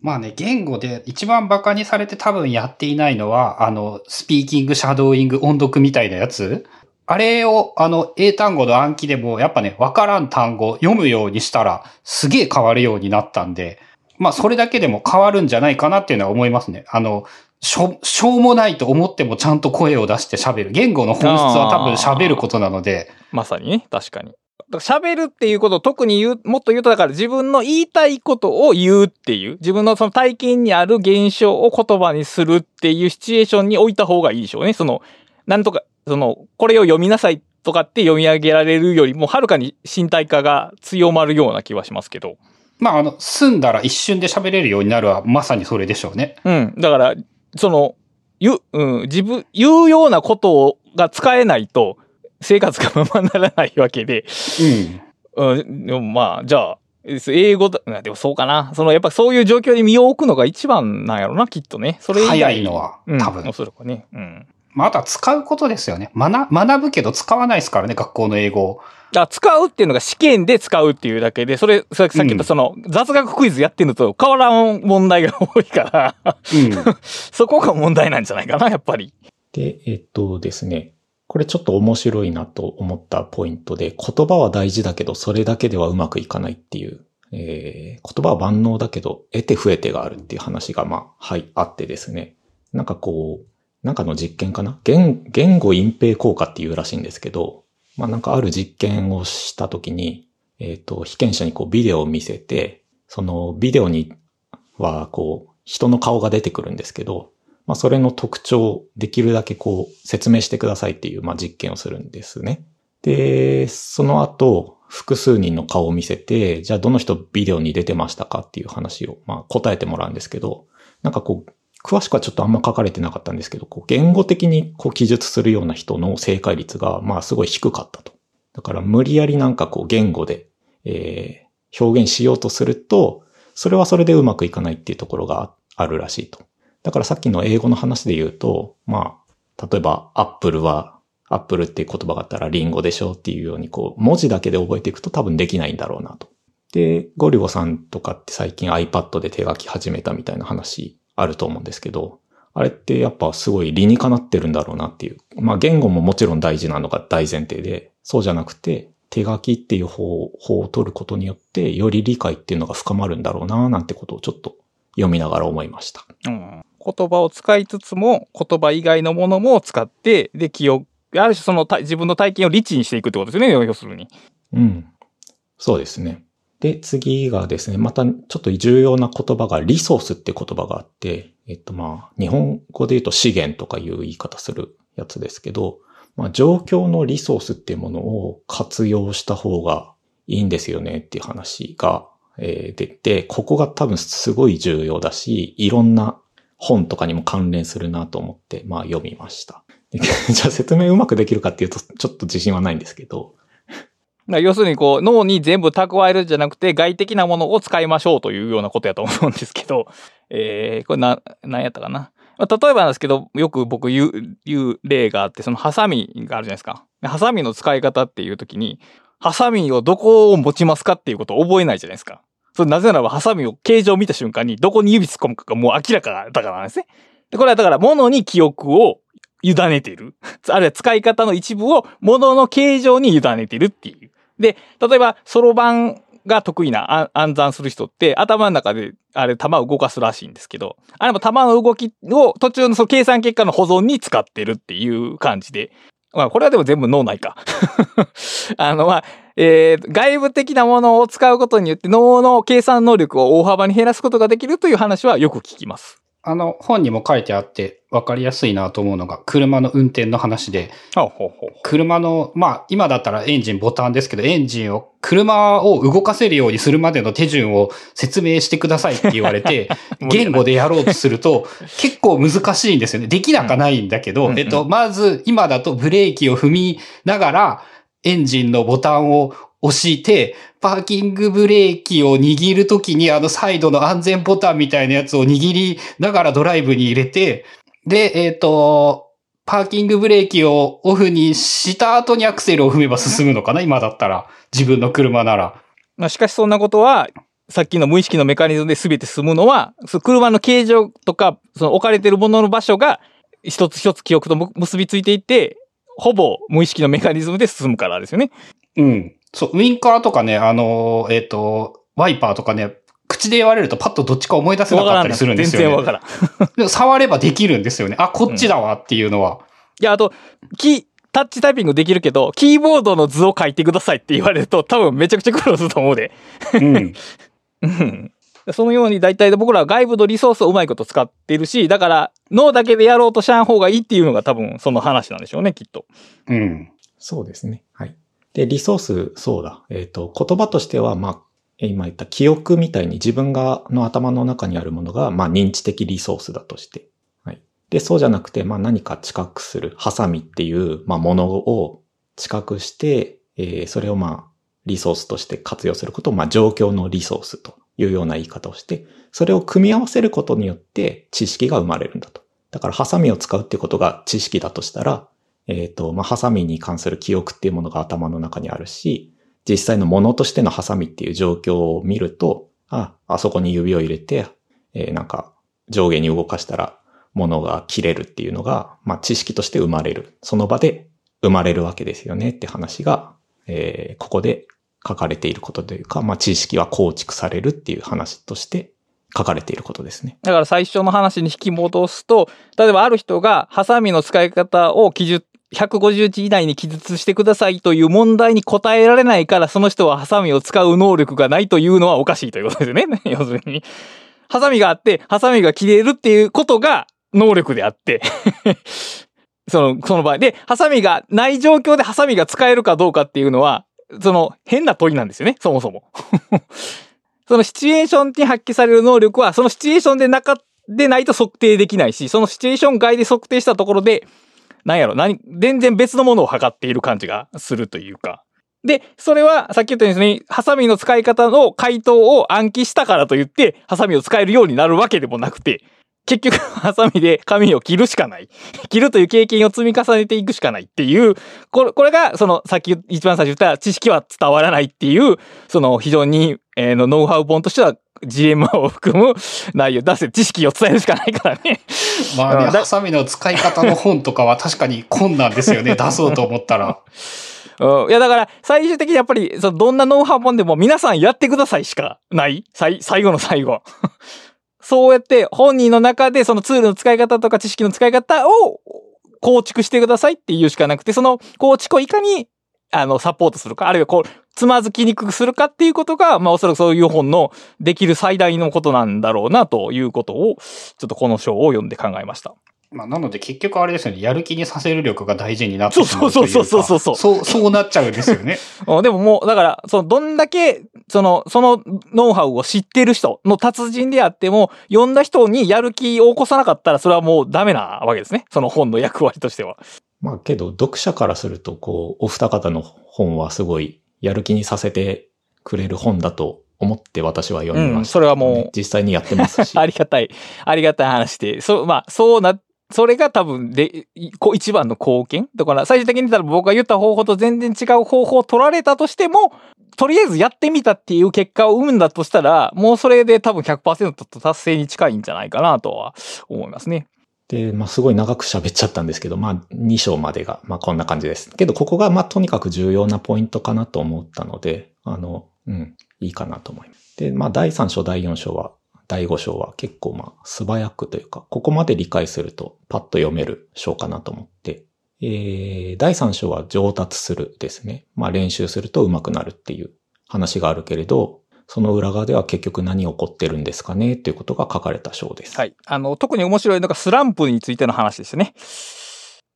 まあね、言語で一番バカにされて多分やっていないのは、あの、スピーキング、シャドーイング、音読みたいなやつ。あれを、あの、英単語の暗記でも、やっぱね、わからん単語読むようにしたら、すげえ変わるようになったんで、まあ、それだけでも変わるんじゃないかなっていうのは思いますね。あの、しょ、しょうもないと思ってもちゃんと声を出して喋る。言語の本質は多分喋ることなので、まさにね、確かに。喋るっていうことを特に言う、もっと言うとだから自分の言いたいことを言うっていう、自分のその体験にある現象を言葉にするっていうシチュエーションに置いた方がいいでしょうね。その、なんとか、その、これを読みなさいとかって読み上げられるよりも、はるかに身体化が強まるような気はしますけど。まあ、あの、済んだら一瞬で喋れるようになるは、まさにそれでしょうね。うん。だから、その、言う、うん、自分、言うようなことが使えないと、生活がままならないわけで、うん。うん、でもまあ、じゃあ、英語だ、でもそうかな。その、やっぱそういう状況に身を置くのが一番なんやろな、きっとね。それ以外早いのはうん、多分おそらくね。うん。まあ、あとは使うことですよね。学、学ぶけど使わないですからね、学校の英語を。あ使うっていうのが試験で使うっていうだけで、それ、さっき言ったその、雑学クイズやってるのと変わらん問題が多いから、うん。(laughs) そこが問題なんじゃないかな、やっぱり。で、えっとですね、これちょっと面白いなと思ったポイントで、言葉は大事だけど、それだけではうまくいかないっていう、えー言葉は万能だけど、得て増えてがあるっていう話が、まあ、はい、あってですね。なんかこう、なんかの実験かな？言言語隠蔽効果っていうらしいんですけど、まあなんかある実験をしたときに、えっ、と、被験者にこうビデオを見せて、そのビデオにはこう、人の顔が出てくるんですけど、まあ、それの特徴をできるだけこう説明してくださいっていう、まあ、実験をするんですね。で、その後、複数人の顔を見せて、じゃあどの人ビデオに出てましたかっていう話を、まあ、答えてもらうんですけど、なんかこう、詳しくはちょっとあんま書かれてなかったんですけど、こう言語的にこう記述するような人の正解率が、まあすごい低かったと。だから無理やりなんかこう言語で、えー、表現しようとすると、それはそれでうまくいかないっていうところがあるらしいと。だからさっきの英語の話で言うと、まあ、例えばアップルは、アップルっていう言葉があったらリンゴでしょっていうように、こう、文字だけで覚えていくと多分できないんだろうなと。で、ゴリゴさんとかって最近 iPad で手書き始めたみたいな話あると思うんですけど、あれってやっぱすごい理にかなってるんだろうなっていう。まあ言語ももちろん大事なのが大前提で、そうじゃなくて手書きっていう方法を取ることによってより理解っていうのが深まるんだろうななんてことをちょっと読みながら思いました。うん、言葉を使いつつも言葉以外のものも使って、で、記憶、ある種その自分の体験をリッチにしていくってことですよね、要するに。うん。そうですね。で、次がですね、またちょっと重要な言葉がリソースって言葉があって、えっとまあ、日本語で言うと資源とかいう言い方するやつですけど、まあ、状況のリソースっていうものを活用した方がいいんですよねっていう話が、え、出て、ここが多分すごい重要だし、いろんな本とかにも関連するなと思って、まあ読みました。(laughs) じゃあ説明うまくできるかっていうと、ちょっと自信はないんですけど、要するにこう脳に全部蓄えるんじゃなくて外的なものを使いましょうというようなことやと思うんですけど、(laughs) えー、これな、何やったかな。例えばなんですけど、よく僕言う、言う例があって、そのハサミがあるじゃないですか。ハサミの使い方っていう時に、ハサミをどこを持ちますかっていうことを覚えないじゃないですか。それなぜならばハサミを形状を見た瞬間にどこに指突っ込むかがもう明らかだからなんですね。で、これはだから物に記憶を委ねている。あるいは使い方の一部を物の形状に委ねているっていう。で、例えば、そろばんが得意な暗算する人って頭の中であれ弾を動かすらしいんですけど、あれも弾の動きを途中のその計算結果の保存に使ってるっていう感じで、まあこれはでも全部脳内か。(laughs) あのまあ、えー、外部的なものを使うことによって脳の計算能力を大幅に減らすことができるという話はよく聞きます。あの、本にも書いてあって分かりやすいなと思うのが、車の運転の話で、ほうほうほう車の、まあ、今だったらエンジンボタンですけど、エンジンを、車を動かせるようにするまでの手順を説明してくださいって言われて、(laughs) 言語でやろうとすると、結構難しいんですよね。できなかないんだけど、うん、えっと、まず、今だとブレーキを踏みながら、エンジンのボタンを押して、パーキングブレーキを握るときにあのサイドの安全ボタンみたいなやつを握りながらドライブに入れて、で、えっ、ー、と、パーキングブレーキをオフにした後にアクセルを踏めば進むのかな今だったら。自分の車なら。まあ、しかしそんなことは、さっきの無意識のメカニズムで全て進むのは、その車の形状とか、その置かれているものの場所が一つ一つ記憶と結びついていって、ほぼ無意識のメカニズムで進むからですよね。うん。そう、ウィンカーとかね、あの、えっ、ー、と、ワイパーとかね、口で言われるとパッとどっちか思い出せなかったりするんですよね。全然わからん。でも触ればできるんですよね。あ、こっちだわっていうのは。うん、いや、あと、キタッチタイピングできるけど、キーボードの図を書いてくださいって言われると、多分めちゃくちゃ苦労すると思うで。うん。(laughs) うん。そのように大体僕らは外部のリソースをうまいこと使っているし、だから脳だけでやろうとしゃん方がいいっていうのが多分その話なんでしょうね、きっと。うん。そうですね。で、リソース、そうだ。えっ、ー、と、言葉としては、まあ、今言った記憶みたいに自分が、の頭の中にあるものが、まあ、認知的リソースだとして。はい。で、そうじゃなくて、まあ、何か知覚する、ハサミっていう、まあ、ものを知覚して、えー、それをまあ、リソースとして活用することを、まあ、状況のリソースというような言い方をして、それを組み合わせることによって知識が生まれるんだと。だから、ハサミを使うってことが知識だとしたら、えっ、ー、と、まあ、ハサミに関する記憶っていうものが頭の中にあるし、実際のものとしてのハサミっていう状況を見ると、あ、あそこに指を入れて、えー、なんか上下に動かしたら物が切れるっていうのが、まあ、知識として生まれる。その場で生まれるわけですよねって話が、えー、ここで書かれていることというか、まあ、知識は構築されるっていう話として書かれていることですね。だから最初の話に引き戻すと、例えばある人がハサミの使い方を記述150字以内に記述してくださいという問題に答えられないから、その人はハサミを使う能力がないというのはおかしいということですね。(laughs) 要するに。ハサミがあって、ハサミが切れるっていうことが能力であって (laughs) その、その場合。で、ハサミがない状況でハサミが使えるかどうかっていうのは、その変な問いなんですよね、そもそも。(laughs) そのシチュエーションに発揮される能力は、そのシチュエーションでなか、でないと測定できないし、そのシチュエーション外で測定したところで、何やろ、何、全然別のものを測っている感じがするというか。で、それは、さっき言ったように、ハサミの使い方の回答を暗記したからといって、ハサミを使えるようになるわけでもなくて、結局、ハサミで紙を切るしかない。(laughs) 切るという経験を積み重ねていくしかないっていう、これ、これが、その、さっき一番最初言った知識は伝わらないっていう、その、非常に、えー、の、ノウハウ本としては、GM を含む内容、出せ、知識を伝えるしかないからね。まあね、ハサミの使い方の本とかは確かに困難ですよね、(laughs) 出そうと思ったら。うん、いや、だから、最終的にやっぱり、その、どんなノウハウ本でも皆さんやってくださいしかない最、最後の最後。そうやって本人の中でそのツールの使い方とか知識の使い方を構築してくださいっていうしかなくて、その構築をいかにあの、サポートするか、あるいはこう、つまずきにくくするかっていうことが、まあおそらくそういう本のできる最大のことなんだろうなということを、ちょっとこの章を読んで考えました。まあ、なので結局あれですよね、やる気にさせる力が大事になってしまうそうそうそうそうそう。そう、そうなっちゃうんですよね。(laughs) でももう、だから、その、どんだけ、その、そのノウハウを知ってる人の達人であっても、読んだ人にやる気を起こさなかったら、それはもうダメなわけですね。その本の役割としては。まあけど、読者からすると、こう、お二方の本はすごい、やる気にさせてくれる本だと思って私は読みました、ね、うん、それはもう。実際にやってますし。(laughs) ありがたい、ありがたい話で。そう、まあ、そうなそれが多分で、一番の貢献だから最終的に言ったら僕が言った方法と全然違う方法を取られたとしても、とりあえずやってみたっていう結果を生むんだとしたら、もうそれで多分100%と達成に近いんじゃないかなとは思いますね。で、まあ、すごい長く喋っちゃったんですけど、まあ、2章までが、まあ、こんな感じです。けど、ここが、まあ、とにかく重要なポイントかなと思ったので、あの、うん、いいかなと思います。で、まあ、第3章、第4章は、第5章は結構まあ素早くというか、ここまで理解するとパッと読める章かなと思って、えー、第3章は上達するですね。まあ練習すると上手くなるっていう話があるけれど、その裏側では結局何起こってるんですかねっていうことが書かれた章です。はい。あの、特に面白いのがスランプについての話ですね。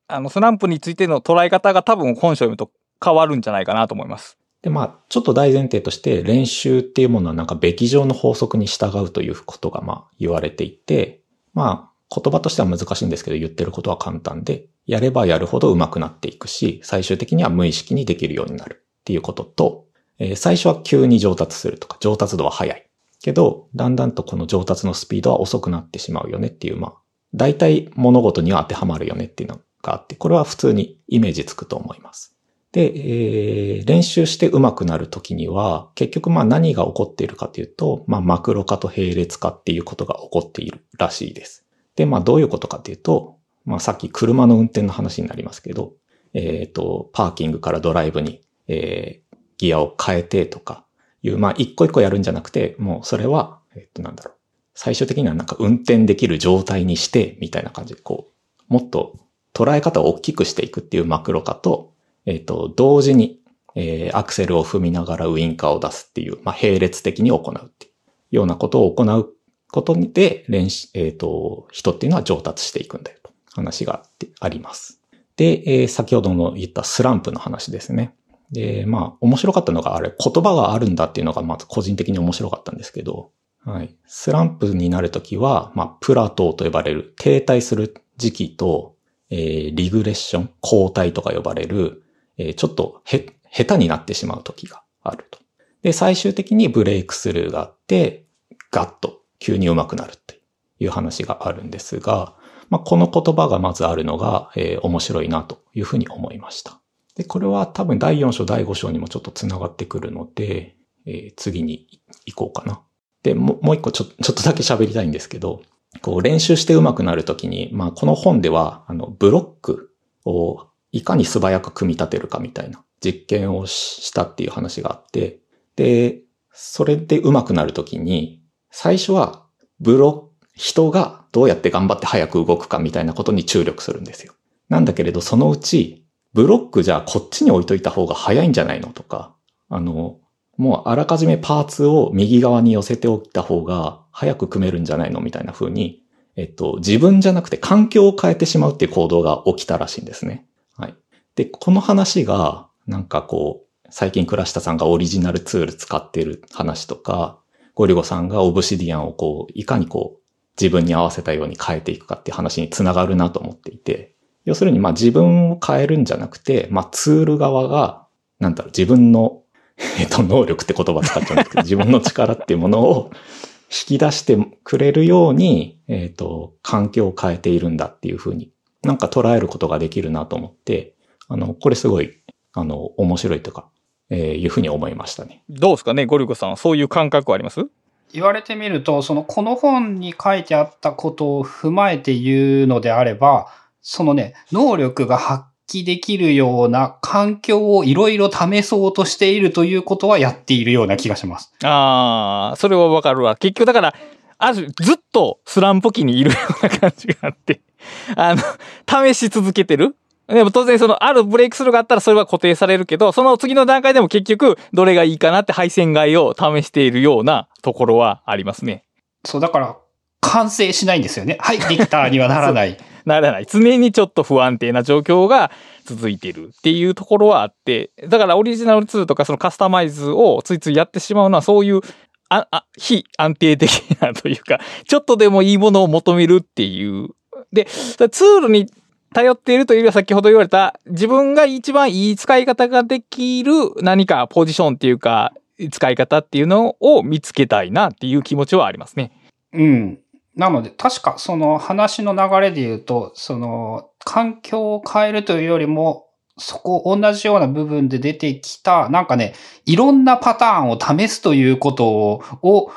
あの、スランプについての捉え方が多分本書を読むと変わるんじゃないかなと思います。で、まあ、ちょっと大前提として練習っていうものはなんかべき上の法則に従うということがまあ言われていて、まあ、言葉としては難しいんですけど言ってることは簡単で、やればやるほど上手くなっていくし、最終的には無意識にできるようになるっていうことと、えー、最初は急に上達するとか、上達度は速い。けど、だんだんとこの上達のスピードは遅くなってしまうよねっていう、まあ、大体物事には当てはまるよねっていうのがあって、これは普通にイメージつくと思います。で、えー、練習して上手くなるときには、結局まあ何が起こっているかというと、まあマクロ化と並列化っていうことが起こっているらしいです。で、まあどういうことかというと、まあさっき車の運転の話になりますけど、えっ、ー、と、パーキングからドライブに、えー、ギアを変えてとかいう、まあ一個一個やるんじゃなくて、もうそれは、えっ、ー、となんだろう。最終的にはなんか運転できる状態にして、みたいな感じで、こう、もっと捉え方を大きくしていくっていうマクロ化と、えっ、ー、と、同時に、えー、アクセルを踏みながらウインカーを出すっていう、まあ、並列的に行うっていうようなことを行うことで、練習、えっ、ー、と、人っていうのは上達していくんだよと話があります。で、えー、先ほどの言ったスランプの話ですね。で、まあ、面白かったのがあれ、言葉があるんだっていうのが、まず個人的に面白かったんですけど、はい。スランプになるときは、まあ、プラトーと呼ばれる停滞する時期と、えー、リグレッション、後退とか呼ばれる、ちょっとへ、下手になってしまう時があると。で、最終的にブレイクスルーがあって、ガッと急に上手くなるっていう話があるんですが、まあ、この言葉がまずあるのが、えー、面白いなというふうに思いました。で、これは多分第4章、第5章にもちょっと繋がってくるので、えー、次に行こうかな。で、ももう一個ちょちょっとだけ喋りたいんですけど、こう練習して上手くなるときに、まあこの本では、あの、ブロックをいかに素早く組み立てるかみたいな実験をしたっていう話があって、で、それで上手くなるときに、最初はブロ人がどうやって頑張って早く動くかみたいなことに注力するんですよ。なんだけれど、そのうち、ブロックじゃあこっちに置いといた方が早いんじゃないのとか、あの、もうあらかじめパーツを右側に寄せておいた方が早く組めるんじゃないのみたいな風に、えっと、自分じゃなくて環境を変えてしまうっていう行動が起きたらしいんですね。はい。で、この話が、なんかこう、最近倉下さんがオリジナルツール使ってる話とか、ゴリゴさんがオブシディアンをこう、いかにこう、自分に合わせたように変えていくかっていう話につながるなと思っていて、要するにまあ自分を変えるんじゃなくて、まあツール側が、なんだろう、自分の、(laughs) えっと、能力って言葉使っちゃうんですけど、(laughs) 自分の力っていうものを引き出してくれるように、えっと、環境を変えているんだっていうふうになんか捉えることができるなと思って、あの、これすごい、あの、面白いとか、えー、いうふうに思いましたね。どうですかね、ゴリゴさんはそういう感覚はあります？言われてみると、その、この本に書いてあったことを踏まえて言うのであれば、そのね、能力が発揮できるような環境をいろいろ試そうとしているということはやっているような気がします。ああ、それはわかるわ。結局だから、ある、ずっとスランプ期にいるような感じがあって、あの、試し続けてるでも当然そのあるブレイクスルーがあったらそれは固定されるけど、その次の段階でも結局どれがいいかなって配線外を試しているようなところはありますね。そう、だから完成しないんですよね。はい、できたにはならない。(laughs) ならない。常にちょっと不安定な状況が続いているっていうところはあって、だからオリジナル2とかそのカスタマイズをついついやってしまうのはそういうあ、あ、非安定的なというか、ちょっとでもいいものを求めるっていう。で、ツールに頼っているというよりは先ほど言われた自分が一番いい使い方ができる何かポジションっていうか使い方っていうのを見つけたいなっていう気持ちはありますね。うん。なので確かその話の流れで言うと、その環境を変えるというよりもそこ同じような部分で出てきた、なんかね、いろんなパターンを試すということを、を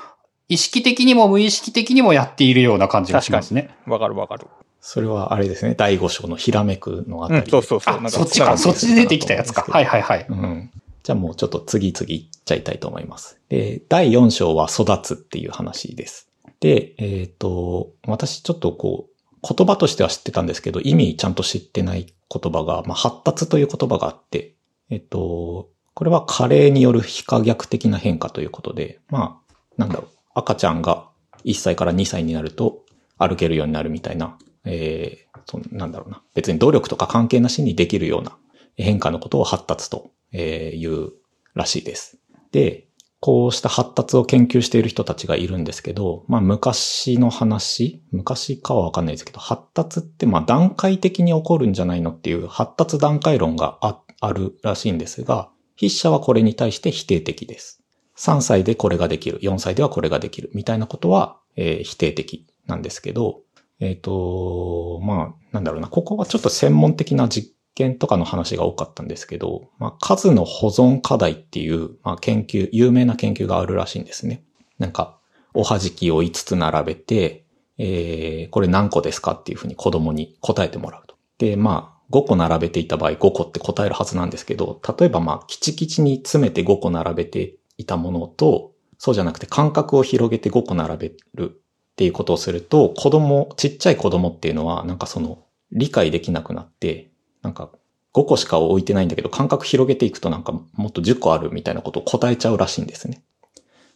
意識的にも無意識的にもやっているような感じがしますね。わかるわかる。それはあれですね。第五章のひらめくのあたり、うん。そうそうそう。あ、そっちか。そっちで出てきたやつか。はいはいはい。うん。じゃあもうちょっと次々いっちゃいたいと思います。で、第四章は育つっていう話です。で、えっ、ー、と、私ちょっとこう、言葉としては知ってたんですけど、意味ちゃんと知ってない言葉が、まあ、発達という言葉があって、えっ、と、これは加齢による非可逆的な変化ということで、まあ、なんだろう、赤ちゃんが1歳から2歳になると歩けるようになるみたいなえー、そなんだろうな。別に努力とか関係なしにできるような変化のことを発達というらしいです。で、こうした発達を研究している人たちがいるんですけど、まあ昔の話、昔かはわかんないですけど、発達ってまあ段階的に起こるんじゃないのっていう発達段階論がああるらしいんですが、筆者はこれに対して否定的です。3歳でこれができる、4歳ではこれができる、みたいなことは、えー、否定的なんですけど、えっ、ー、と、まあ、なんだろうな、ここはちょっと専門的な実験とかの話が多かったんですけど、まあ、数の保存課題っていう、まあ、研究、有名な研究があるらしいんですね。なんか、おはじきを5つ並べて、えー、これ何個ですかっていうふうに子供に答えてもらうと。で、まあ、5個並べていた場合5個って答えるはずなんですけど、例えばまあ、キチキチに詰めて5個並べていたものと、そうじゃなくて間隔を広げて5個並べるっていうことをすると、子供、ちっちゃい子供っていうのは、なんかその、理解できなくなって、なんか、5個しか置いてないんだけど、間隔広げていくとなんかもっと10個あるみたいなことを答えちゃうらしいんですね。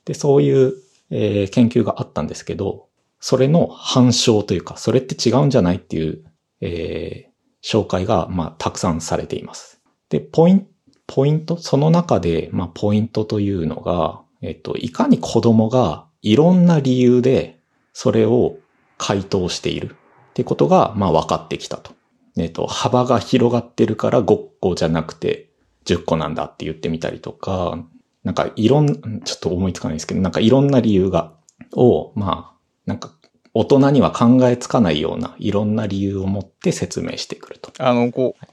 で、そういう、えー、研究があったんですけど、それの反証というか、それって違うんじゃないっていう、えー、紹介が、まあ、たくさんされています。で、ポイント、ポイントその中で、まあ、ポイントというのが、えっと、いかに子供がいろんな理由でそれを回答しているってことが、まあ分かってきたと。えっ、と、幅が広がってるから5個じゃなくて10個なんだって言ってみたりとか、なんかいろん、ちょっと思いつかないですけど、なんかいろんな理由が、を、まあ、なんか大人には考えつかないようないろんな理由を持って説明してくると。あの、こう、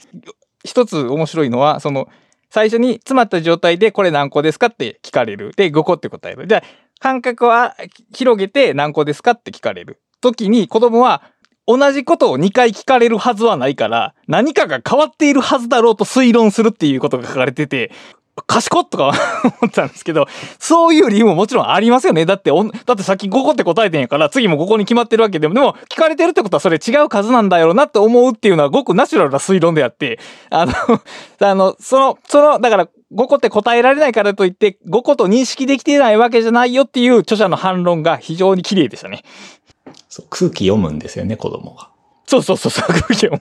一つ面白いのは、その、最初に詰まった状態でこれ何個ですかって聞かれる。で、5個って答える。じゃあ、間隔は広げて何個ですかって聞かれる。時に子供は同じことを2回聞かれるはずはないから、何かが変わっているはずだろうと推論するっていうことが書かれてて、賢っとか (laughs) 思ったんですけど、そういう理由ももちろんありますよね。だって、だってさっき5個って答えてんやから、次も5個に決まってるわけでも、でも聞かれてるってことはそれ違う数なんだよなって思うっていうのはごくナチュラルな推論であって、あの、(laughs) あの、その、その、だから5個って答えられないからといって、5個と認識できていないわけじゃないよっていう著者の反論が非常に綺麗でしたね。そう、空気読むんですよね、子供が。そうそうそう、空気読む。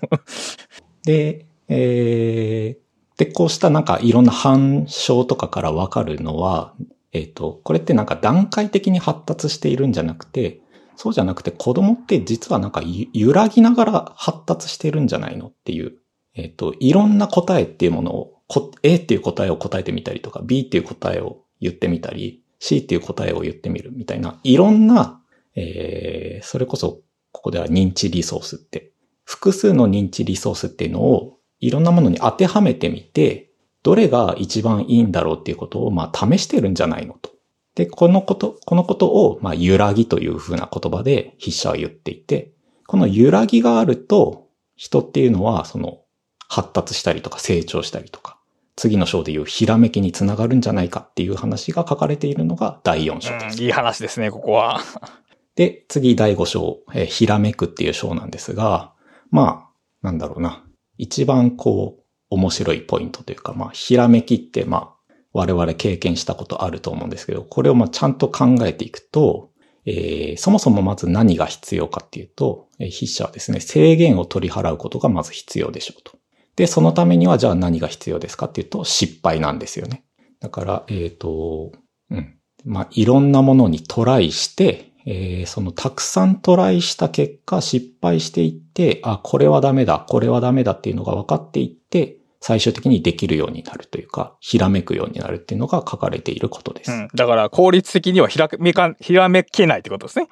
で、えー、で、こうしたなんかいろんな反証とかからわかるのは、えっ、と、これってなんか段階的に発達しているんじゃなくて、そうじゃなくて子供って実はなんか揺らぎながら発達してるんじゃないのっていう、えっ、と、いろんな答えっていうものを、A っていう答えを答えてみたりとか、B っていう答えを言ってみたり、C っていう答えを言ってみるみたいな、いろんな、えー、それこそ、ここでは認知リソースって、複数の認知リソースっていうのをいろんなものに当てはめてみて、どれが一番いいんだろうっていうことを、まあ、試してるんじゃないのと。で、このこと、このことを、まあ、揺らぎというふうな言葉で筆者は言っていて、この揺らぎがあると、人っていうのは、その、発達したりとか成長したりとか、次の章でいうひらめきにつながるんじゃないかっていう話が書かれているのが第4章です。いい話ですね、ここは。(laughs) で、次第5章、えー、ひらめくっていう章なんですが、まあ、なんだろうな。一番こう、面白いポイントというか、まあ、ひらめきって、まあ、我々経験したことあると思うんですけど、これをまあちゃんと考えていくと、えー、そもそもまず何が必要かっていうと、えー、筆者はですね、制限を取り払うことがまず必要でしょうと。で、そのためにはじゃあ何が必要ですかっていうと、失敗なんですよね。だから、えっ、ー、と、うん。まあ、いろんなものにトライして、えー、そのたくさんトライした結果失敗していって、あ、これはダメだ、これはダメだっていうのが分かっていって、最終的にできるようになるというか、ひらめくようになるっていうのが書かれていることです。うん、だから効率的にはひらめか、ひらめけないってことですね。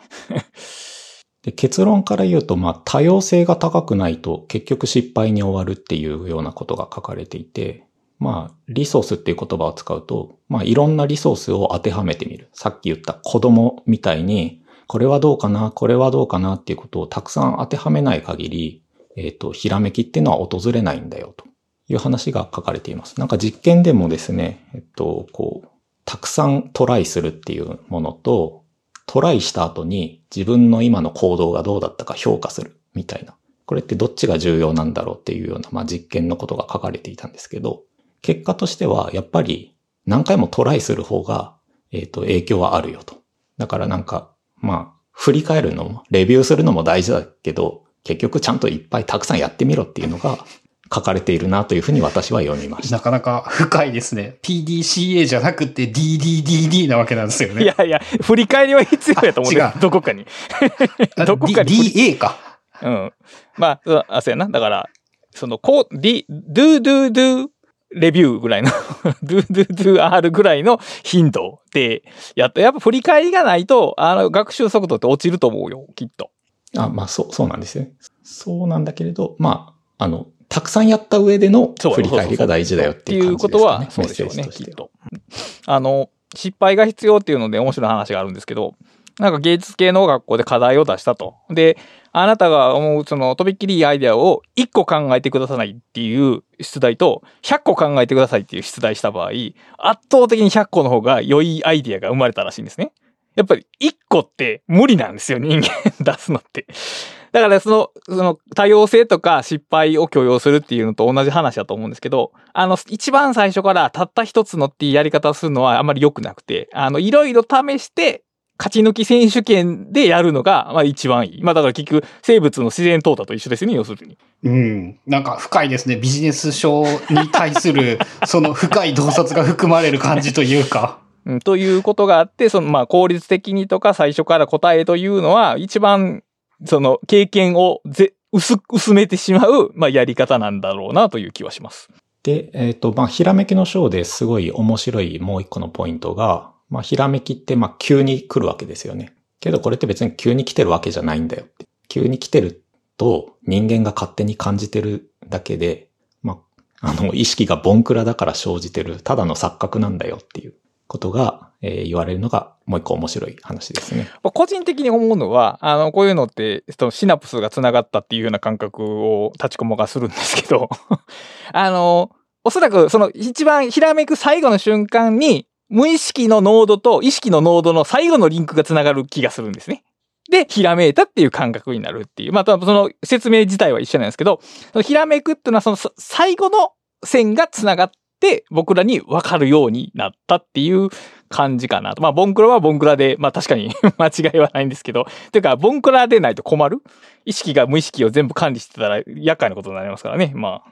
で結論から言うと、まあ、多様性が高くないと結局失敗に終わるっていうようなことが書かれていて、まあ、リソースっていう言葉を使うと、まあ、いろんなリソースを当てはめてみる。さっき言った子供みたいに、これはどうかな、これはどうかなっていうことをたくさん当てはめない限り、えっ、ー、と、ひらめきっていうのは訪れないんだよという話が書かれています。なんか実験でもですね、えっと、こう、たくさんトライするっていうものと、トライした後に自分の今の行動がどうだったか評価するみたいな。これってどっちが重要なんだろうっていうような、まあ、実験のことが書かれていたんですけど、結果としてはやっぱり何回もトライする方が、えっ、ー、と、影響はあるよと。だからなんか、まあ、振り返るのも、レビューするのも大事だけど、結局ちゃんといっぱいたくさんやってみろっていうのが書かれているなというふうに私は読みました。なかなか深いですね。PDCA じゃなくて DDDD なわけなんですよね。いやいや、振り返りは必要やと思う違う。どこかに。どこかに。DA か。うん。まあ、あ、そうやな。だから、その、こう、D、do, do, do, レビューぐらいの (laughs) ドゥドゥドゥ R ぐらいの頻度でやっと、やっぱ振り返りがないと、あの、学習速度って落ちると思うよ、きっと。あ、まあ、そう、そうなんですよね。そうなんだけれど、まあ、あの、たくさんやった上での振り返りが大事だよっていうことは、そうでしょうね、きっと。あの、失敗が必要っていうので面白い話があるんですけど、なんか芸術系の学校で課題を出したと。で、あなたが思うそのとびっきりいいアイデアを1個考えてくださいっていう出題と100個考えてくださいっていう出題した場合、圧倒的に100個の方が良いアイデアが生まれたらしいんですね。やっぱり1個って無理なんですよ、人間 (laughs) 出すのって。だからその、その多様性とか失敗を許容するっていうのと同じ話だと思うんですけど、あの、一番最初からたった一つのっていうやり方をするのはあまり良くなくて、あの、いろいろ試して勝ち抜き選手権でやるのが、まあ一番いい。まあだから結局、生物の自然淘汰と一緒ですよね、要するに。うん。なんか深いですね。ビジネス書に対する、(laughs) その深い洞察が含まれる感じというか。うん、ということがあって、そのまあ効率的にとか最初から答えというのは、一番、その経験をぜ薄、薄めてしまう、まあやり方なんだろうなという気はします。で、えっ、ー、と、まあ、ひらめきの章ですごい面白いもう一個のポイントが、まあ、ひらめきって、まあ、急に来るわけですよね。けどこれって別に急に来てるわけじゃないんだよって。急に来てると人間が勝手に感じてるだけで、まあ、あの、意識がボンクラだから生じてる、ただの錯覚なんだよっていうことが、えー、言われるのがもう一個面白い話ですね。個人的に思うのは、あの、こういうのって、そのシナプスが繋がったっていうような感覚を立ちこもがするんですけど、(laughs) あの、おそらくその一番ひらめく最後の瞬間に、無意識のノードと意識のノードの最後のリンクが繋がる気がするんですね。で、ひらめいたっていう感覚になるっていう。また、その説明自体は一緒なんですけど、ひらめくっていうのはその最後の線が繋がって僕らに分かるようになったっていう感じかなと。まあ、ボンクラはボンクラで、まあ確かに (laughs) 間違いはないんですけど、ていうか、ボンクラでないと困る？意識が無意識を全部管理してたら厄介なことになりますからね。まあ。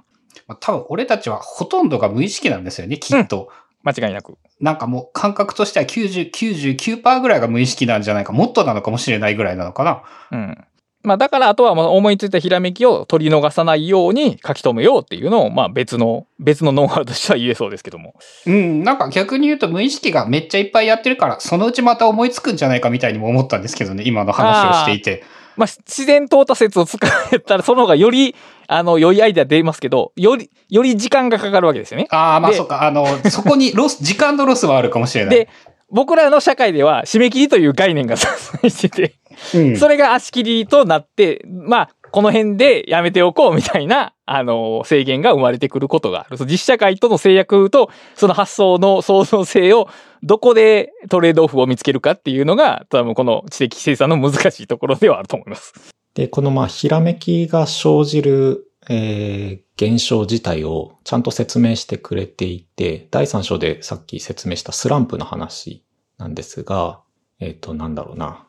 まあ、多分俺たちはほとんどが無意識なんですよね、きっと。間違いなく。なんかもう感覚としては90、99%ぐらいが無意識なんじゃないか、もっとなのかもしれないぐらいなのかな。うん。まあだからあとは思いついたひらめきを取り逃さないように書き留めようっていうのを、まあ別の、別のノウハウとしては言えそうですけども。うん、なんか逆に言うと無意識がめっちゃいっぱいやってるから、そのうちまた思いつくんじゃないかみたいにも思ったんですけどね、今の話をしていて。まあ自然淘汰説を使えたらその方がより、あの、良いアイデア出ますけど、より、より時間がかかるわけですよね。ああ、まあでそうか、あの、そこにロス、時間のロスはあるかもしれない。で、僕らの社会では締め切りという概念が (laughs) 存在してて、うん、それが足切りとなって、まあ、この辺でやめておこうみたいな、あの、制限が生まれてくることがある。実社会との制約と、その発想の創造性を、どこでトレードオフを見つけるかっていうのが、多分この知的生産の難しいところではあると思います。で、このまあ、ひらめきが生じる、えー現象自体をちゃんと説明してくれていて、第3章でさっき説明したスランプの話なんですが、えっ、と、なんだろうな。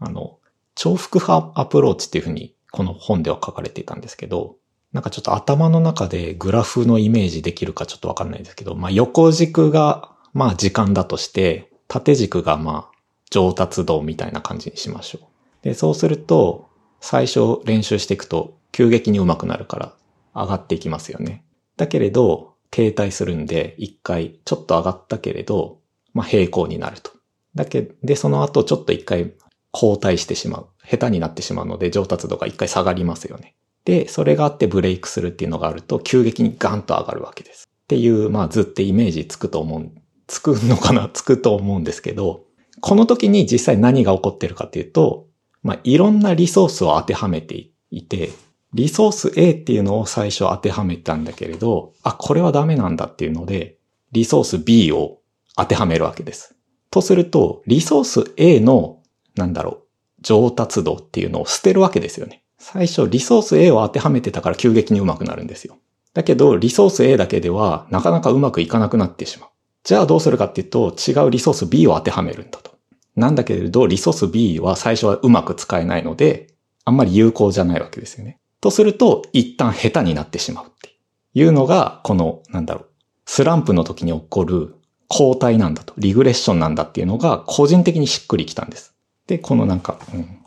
あの、重複派アプローチっていうふうにこの本では書かれていたんですけど、なんかちょっと頭の中でグラフのイメージできるかちょっとわかんないですけど、まあ横軸がまあ時間だとして、縦軸がまあ上達度みたいな感じにしましょう。で、そうすると、最初練習していくと急激に上手くなるから上がっていきますよね。だけれど、停滞するんで、一回ちょっと上がったけれど、まあ平行になると。だけ、で、その後ちょっと一回後退してしまう。下手になってしまうので上達度が一回下がりますよね。で、それがあってブレイクするっていうのがあると急激にガンと上がるわけです。っていう、まあ図ってイメージつくと思う、つくのかな？(laughs) つくと思うんですけど、この時に実際何が起こってるかっていうと、まあいろんなリソースを当てはめていて、リソース A っていうのを最初当てはめたんだけれど、あ、これはダメなんだっていうので、リソース B を当てはめるわけです。とすると、リソース A の、なんだろう、上達度っていうのを捨てるわけですよね。最初、リソース A を当てはめてたから急激に上手くなるんですよ。だけど、リソース A だけではなかなかうまくいかなくなってしまう。じゃあどうするかっていうと、違うリソース B を当てはめるんだと。なんだけれど、リソース B は最初はうまく使えないので、あんまり有効じゃないわけですよね。とすると、一旦下手になってしまうっていうのが、この、なんだろう、スランプの時に起こる後退なんだと、リグレッションなんだっていうのが、個人的にしっくりきたんです。で、このなんか、うん、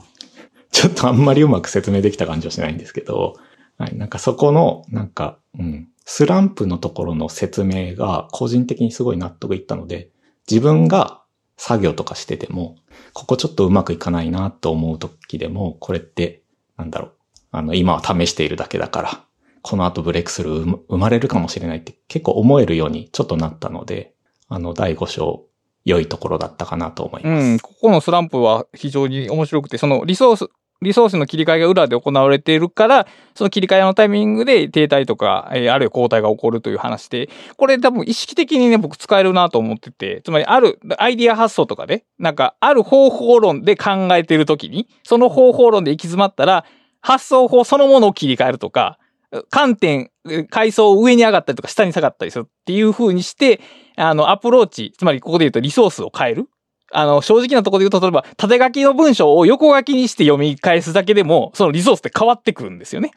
ちょっとあんまりうまく説明できた感じはしないんですけど、はい、なんかそこの、なんか、うん、スランプのところの説明が個人的にすごい納得いったので、自分が作業とかしてても、ここちょっとうまくいかないなと思う時でも、これって、なんだろう、あの、今は試しているだけだから、この後ブレイクスルー生まれるかもしれないって結構思えるようにちょっとなったので、あの、第5章、良いところだったかなと思います。うん、ここのスランプは非常に面白くて、そのリソース、リソースの切り替えが裏で行われているから、その切り替えのタイミングで停滞とか、えーあるいは交代が起こるという話で、これ多分意識的にね、僕使えるなと思ってて、つまりあるアイディア発想とかで、なんかある方法論で考えているときに、その方法論で行き詰まったら、発想法そのものを切り替えるとか、観点、階層を上に上がったりとか下に下がったりするっていう風にして、あの、アプローチ、つまりここで言うとリソースを変える。あの、正直なところで言うと、例えば、縦書きの文章を横書きにして読み返すだけでも、そのリソースって変わってくるんですよね。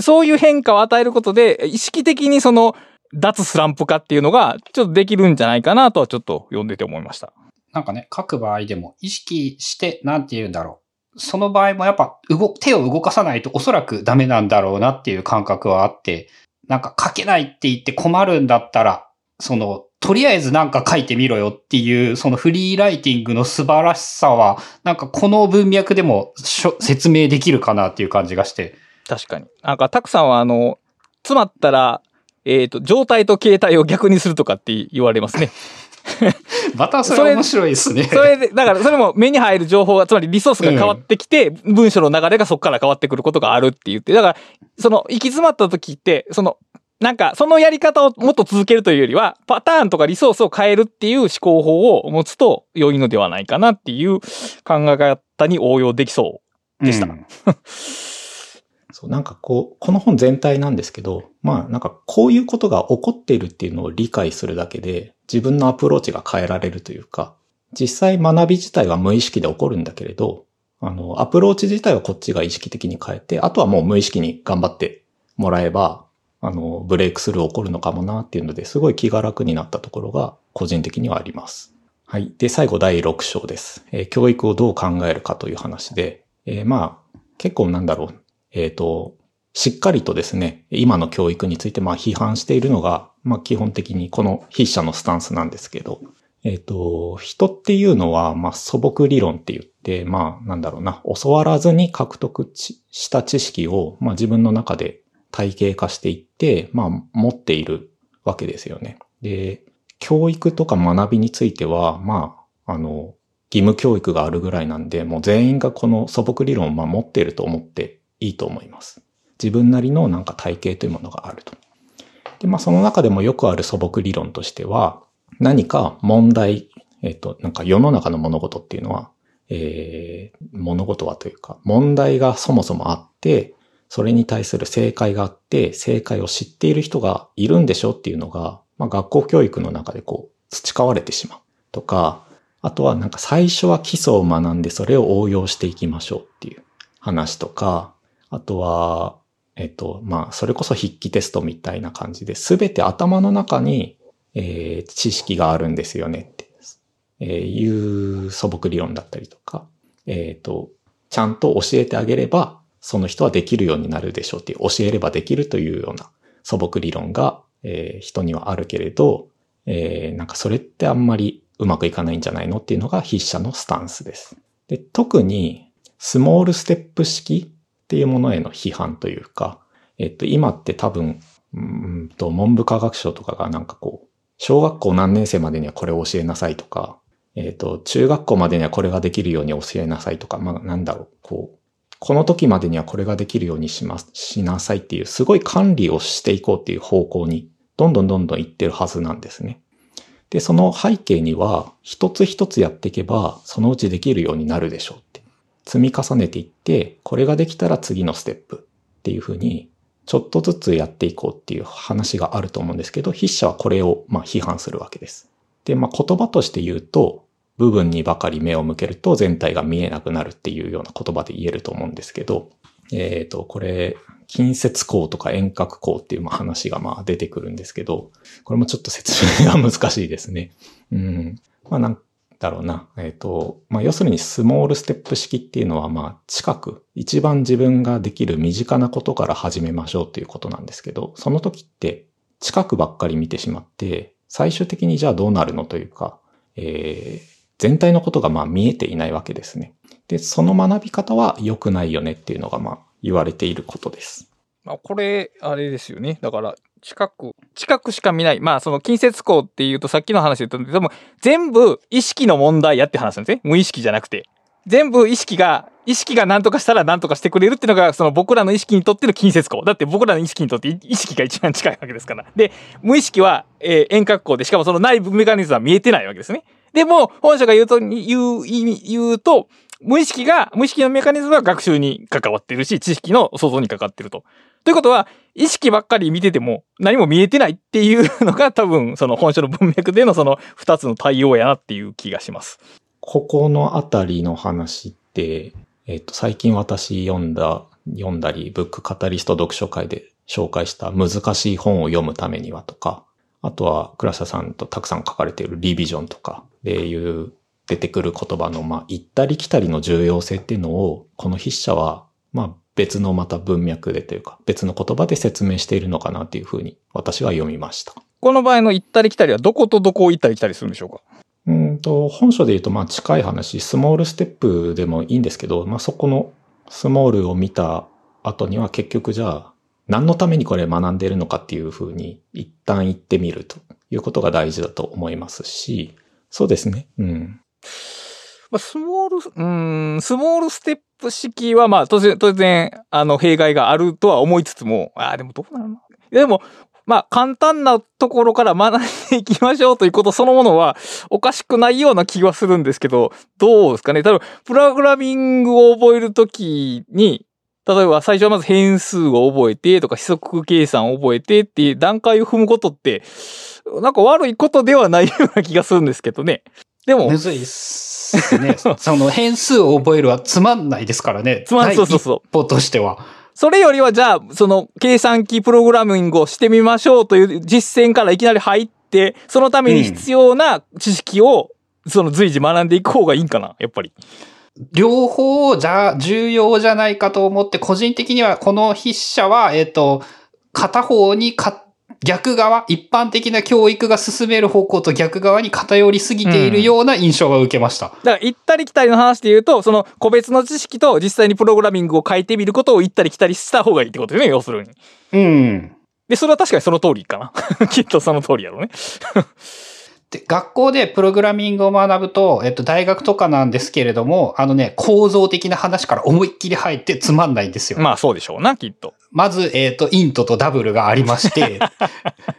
そういう変化を与えることで、意識的にその、脱スランプ化っていうのが、ちょっとできるんじゃないかなとはちょっと読んでて思いました。なんかね、書く場合でも意識して、なんて言うんだろう。その場合もやっぱ動、手を動かさないとおそらくダメなんだろうなっていう感覚はあって、なんか書けないって言って困るんだったら、その、とりあえずなんか書いてみろよっていう、そのフリーライティングの素晴らしさは、なんかこの文脈でも説明できるかなっていう感じがして。確かに。なんか、たくさんはあの、詰まったら、えっ、と、状態と形態を逆にするとかって言われますね。(laughs) またそれ面白いですね。それで、だからそれも目に入る情報が、つまりリソースが変わってきて、文章の流れがそこから変わってくることがあるって言って、だから、その、行き詰まった時って、その、なんか、そのやり方をもっと続けるというよりは、パターンとかリソースを変えるっていう思考法を持つと良いのではないかなっていう考え方に応用できそうでした。うんそう、なんかこう、この本全体なんですけど、まあなんかこういうことが起こっているっていうのを理解するだけで、自分のアプローチが変えられるというか、実際学び自体は無意識で起こるんだけれど、あの、アプローチ自体はこっちが意識的に変えて、あとはもう無意識に頑張ってもらえば、あの、ブレイクスルー起こるのかもなっていうので、すごい気が楽になったところが個人的にはあります。はい。で、最後第6章です。えー、教育をどう考えるかという話で、えー、まあ、結構なんだろう。えっ、ー、と、しっかりとですね、今の教育についてまあ批判しているのが、まあ基本的にこの筆者のスタンスなんですけど、えっ、ー、と、人っていうのは、まあ素朴理論って言って、まあなんだろうな、教わらずに獲得した知識を、まあ自分の中で体系化していって、まあ持っているわけですよね。で、教育とか学びについては、まあ、あの、義務教育があるぐらいなんで、もう全員がこの素朴理論を守っていると思っていいと思います。自分なりのなんか体系というものがあると。で、まあその中でもよくある素朴理論としては、何か問題、えっ、と、なんか世の中の物事っていうのは、えー、物事はというか、問題がそもそもあって、それに対する正解があって、正解を知っている人がいるんでしょっていうのが、まあ学校教育の中でこう、培われてしまう。とか、あとはなんか最初は基礎を学んでそれを応用していきましょうっていう話とか、あとは、えっと、まあ、それこそ筆記テストみたいな感じで、すべて頭の中に、えー、知識があるんですよねって、いう素朴理論だったりとか、えっ、ー、と、ちゃんと教えてあげれば、その人はできるようになるでしょうっていう、教えればできるというような素朴理論が、えー、人にはあるけれど、えー、なんかそれってあんまりうまくいかないんじゃないのっていうのが筆者のスタンスです。で、特に、スモールステップ式っていうものへの批判というか、えっと、今って多分、うんと、文部科学省とかがなんかこう、小学校何年生までにはこれを教えなさいとか、えっと、中学校までにはこれができるように教えなさいとか、まあ、なんだろう、こう、この時までにはこれができるようにします、しなさいっていう、すごい管理をしていこうっていう方向に、どんどんどんどん行ってるはずなんですね。で、その背景には、一つ一つやっていけば、そのうちできるようになるでしょう。積み重ねていって、これができたら次のステップっていうふうに、ちょっとずつやっていこうっていう話があると思うんですけど、筆者はこれをまあ批判するわけです。で、まあ言葉として言うと、部分にばかり目を向けると全体が見えなくなるっていうような言葉で言えると思うんですけど、えっ、ー、と、これ、近接光とか遠隔光っていう話がまあ出てくるんですけど、これもちょっと説明が難しいですね。うん。まあなんだろうな。えっ、ー、と、まあ、要するにスモールステップ式っていうのは、まあ、近く、一番自分ができる身近なことから始めましょうっていうことなんですけど、その時って、近くばっかり見てしまって、最終的にじゃあどうなるのというか、えー、全体のことがまあ見えていないわけですね。で、その学び方は良くないよねっていうのがまあ言われていることです。まあ、これ、あれですよね。だから、近く、近くしか見ない。まあ、その近接光っていうとさっきの話で言ったんで、多分全部意識の問題やって話なんですね。無意識じゃなくて。全部意識が、意識が何とかしたら何とかしてくれるっていうのが、その僕らの意識にとっての近接光。だって僕らの意識にとって意識が一番近いわけですから。で、無意識は、えー、遠隔光で、しかもその内部メカニズムは見えてないわけですね。でも、本書が言うと、言う、言うと、無意識が、無意識のメカニズムは学習に関わってるし、知識の創造に関わってると。ということは、意識ばっかり見てても何も見えてないっていうのが多分その本書の文脈でのその二つの対応やなっていう気がします。ここのあたりの話って、えっ、と、最近私読んだ、読んだり、ブックカタリスト読書会で紹介した難しい本を読むためにはとか、あとは倉下さんとたくさん書かれているリビジョンとかでいう出てくる言葉の、まあ、行ったり来たりの重要性っていうのを、この筆者は、まあ、別のまた文脈でというか、別の言葉で説明しているのかなというふうに私は読みました。この場合の行ったり来たりはどことどこを行ったり来たりするんでしょうか？うんと、本書で言うとまあ近い話、スモールステップでもいいんですけど、まあそこのスモールを見た後には結局じゃあ何のためにこれ学んでいるのかっていうふうに一旦言ってみるということが大事だと思いますし、そうですね。うん。まあ、スモール、うん、スモールステップ式は、まあ、当然、当然、あの、弊害があるとは思いつつも、ああ、でもどうなるの？でも、まあ、簡単なところから学んでいきましょうということそのものはおかしくないような気はするんですけど、どうですかね？多分、プログラミングを覚えるときに、例えば最初はまず変数を覚えてとか、規則計算を覚えてっていう段階を踏むことって、なんか悪いことではないような気がするんですけどね。でも。むずいっすね。(laughs) その変数を覚えるはつまんないですからね。つまんない。そうそうそう。一歩としては。それよりはじゃあ、その計算機プログラミングをしてみましょうという実践からいきなり入って、そのために必要な知識を、その随時学んでいく方がいいんかな、やっぱり。両方じゃ、重要じゃないかと思って、個人的にはこの筆者は、えっ、と、片方にか、逆側、一般的な教育が進める方向と逆側に偏りすぎているような印象が受けました。だから行ったり来たりの話で言うと、その個別の知識と実際にプログラミングを書いてみることを行ったり来たりした方がいいってことよね、要するに。うん。で、それは確かにその通りかな。(laughs) きっとその通りやろうね。(laughs) で、学校でプログラミングを学ぶと、えっと、大学とかなんですけれども、あのね、構造的な話から思いっきり入ってつまんないんですよ。まあそうでしょうな、きっと。まず、えっ、と、イントとダブルがありまして、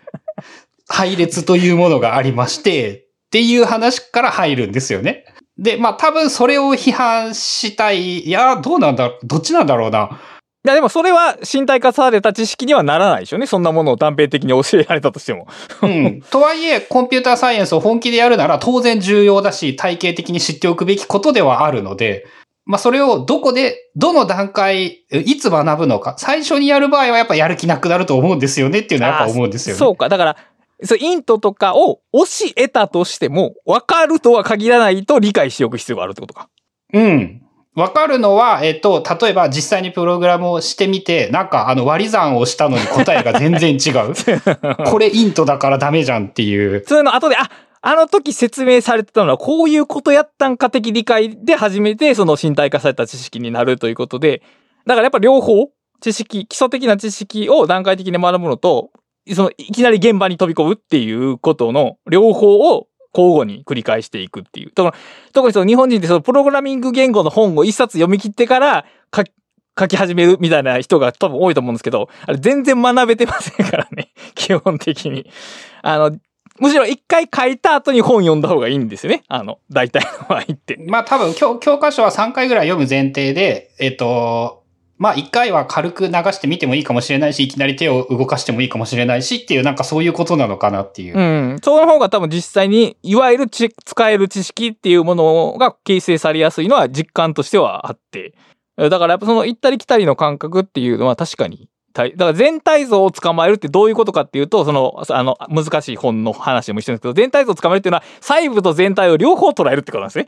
(laughs) 配列というものがありまして、っていう話から入るんですよね。で、まあ多分それを批判したい。いや、どうなんだ、どっちなんだろうな。いやでもそれは身体化された知識にはならないでしょうね。そんなものを断片的に教えられたとしても。うん。(laughs) とはいえ、コンピューターサイエンスを本気でやるなら当然重要だし、体系的に知っておくべきことではあるので、まあそれをどこで、どの段階、いつ学ぶのか。最初にやる場合はやっぱやる気なくなると思うんですよねっていうのはやっぱ思うんですよね。そうか。だから、そう、イントとかを教えたとしても、分かるとは限らないと理解しておく必要があるってことか。うん。わかるのは、えっと、例えば実際にプログラムをしてみて、なんかあの割り算をしたのに答えが全然違う。(laughs) これイントだからダメじゃんっていう。そういうの後で、あ、あの時説明されてたのはこういうことやったんか的理解で初めてその身体化された知識になるということで、だからやっぱ両方、知識、基礎的な知識を段階的に学ぶのと、そのいきなり現場に飛び込むっていうことの両方を交互に繰り返していくっていう。だから特にその日本人ってそのプログラミング言語の本を一冊読み切ってから書き書き始めるみたいな人が多分多いと思うんですけど、あれ全然学べてませんからね。(laughs) 基本的に。あの、むしろ一回書いた後に本読んだ方がいいんですよね。あの、大体の場合って。まあ多分教教科書は3回ぐらい読む前提で、えっと、まあ1回は軽く流してみてもいいかもしれないし、いきなり手を動かしてもいいかもしれないしっていう、なんかそういうことなのかなっていう。うん。その方が多分実際に、いわゆるち使える知識っていうものが形成されやすいのは実感としてはあって。だからやっぱその行ったり来たりの感覚っていうのは確かに大、だから全体像を捕まえるってどういうことかっていうと、その、あの、難しい本の話でも一緒ですけど、全体像を捕まえるっていうのは細部と全体を両方捉えるってことなんですね。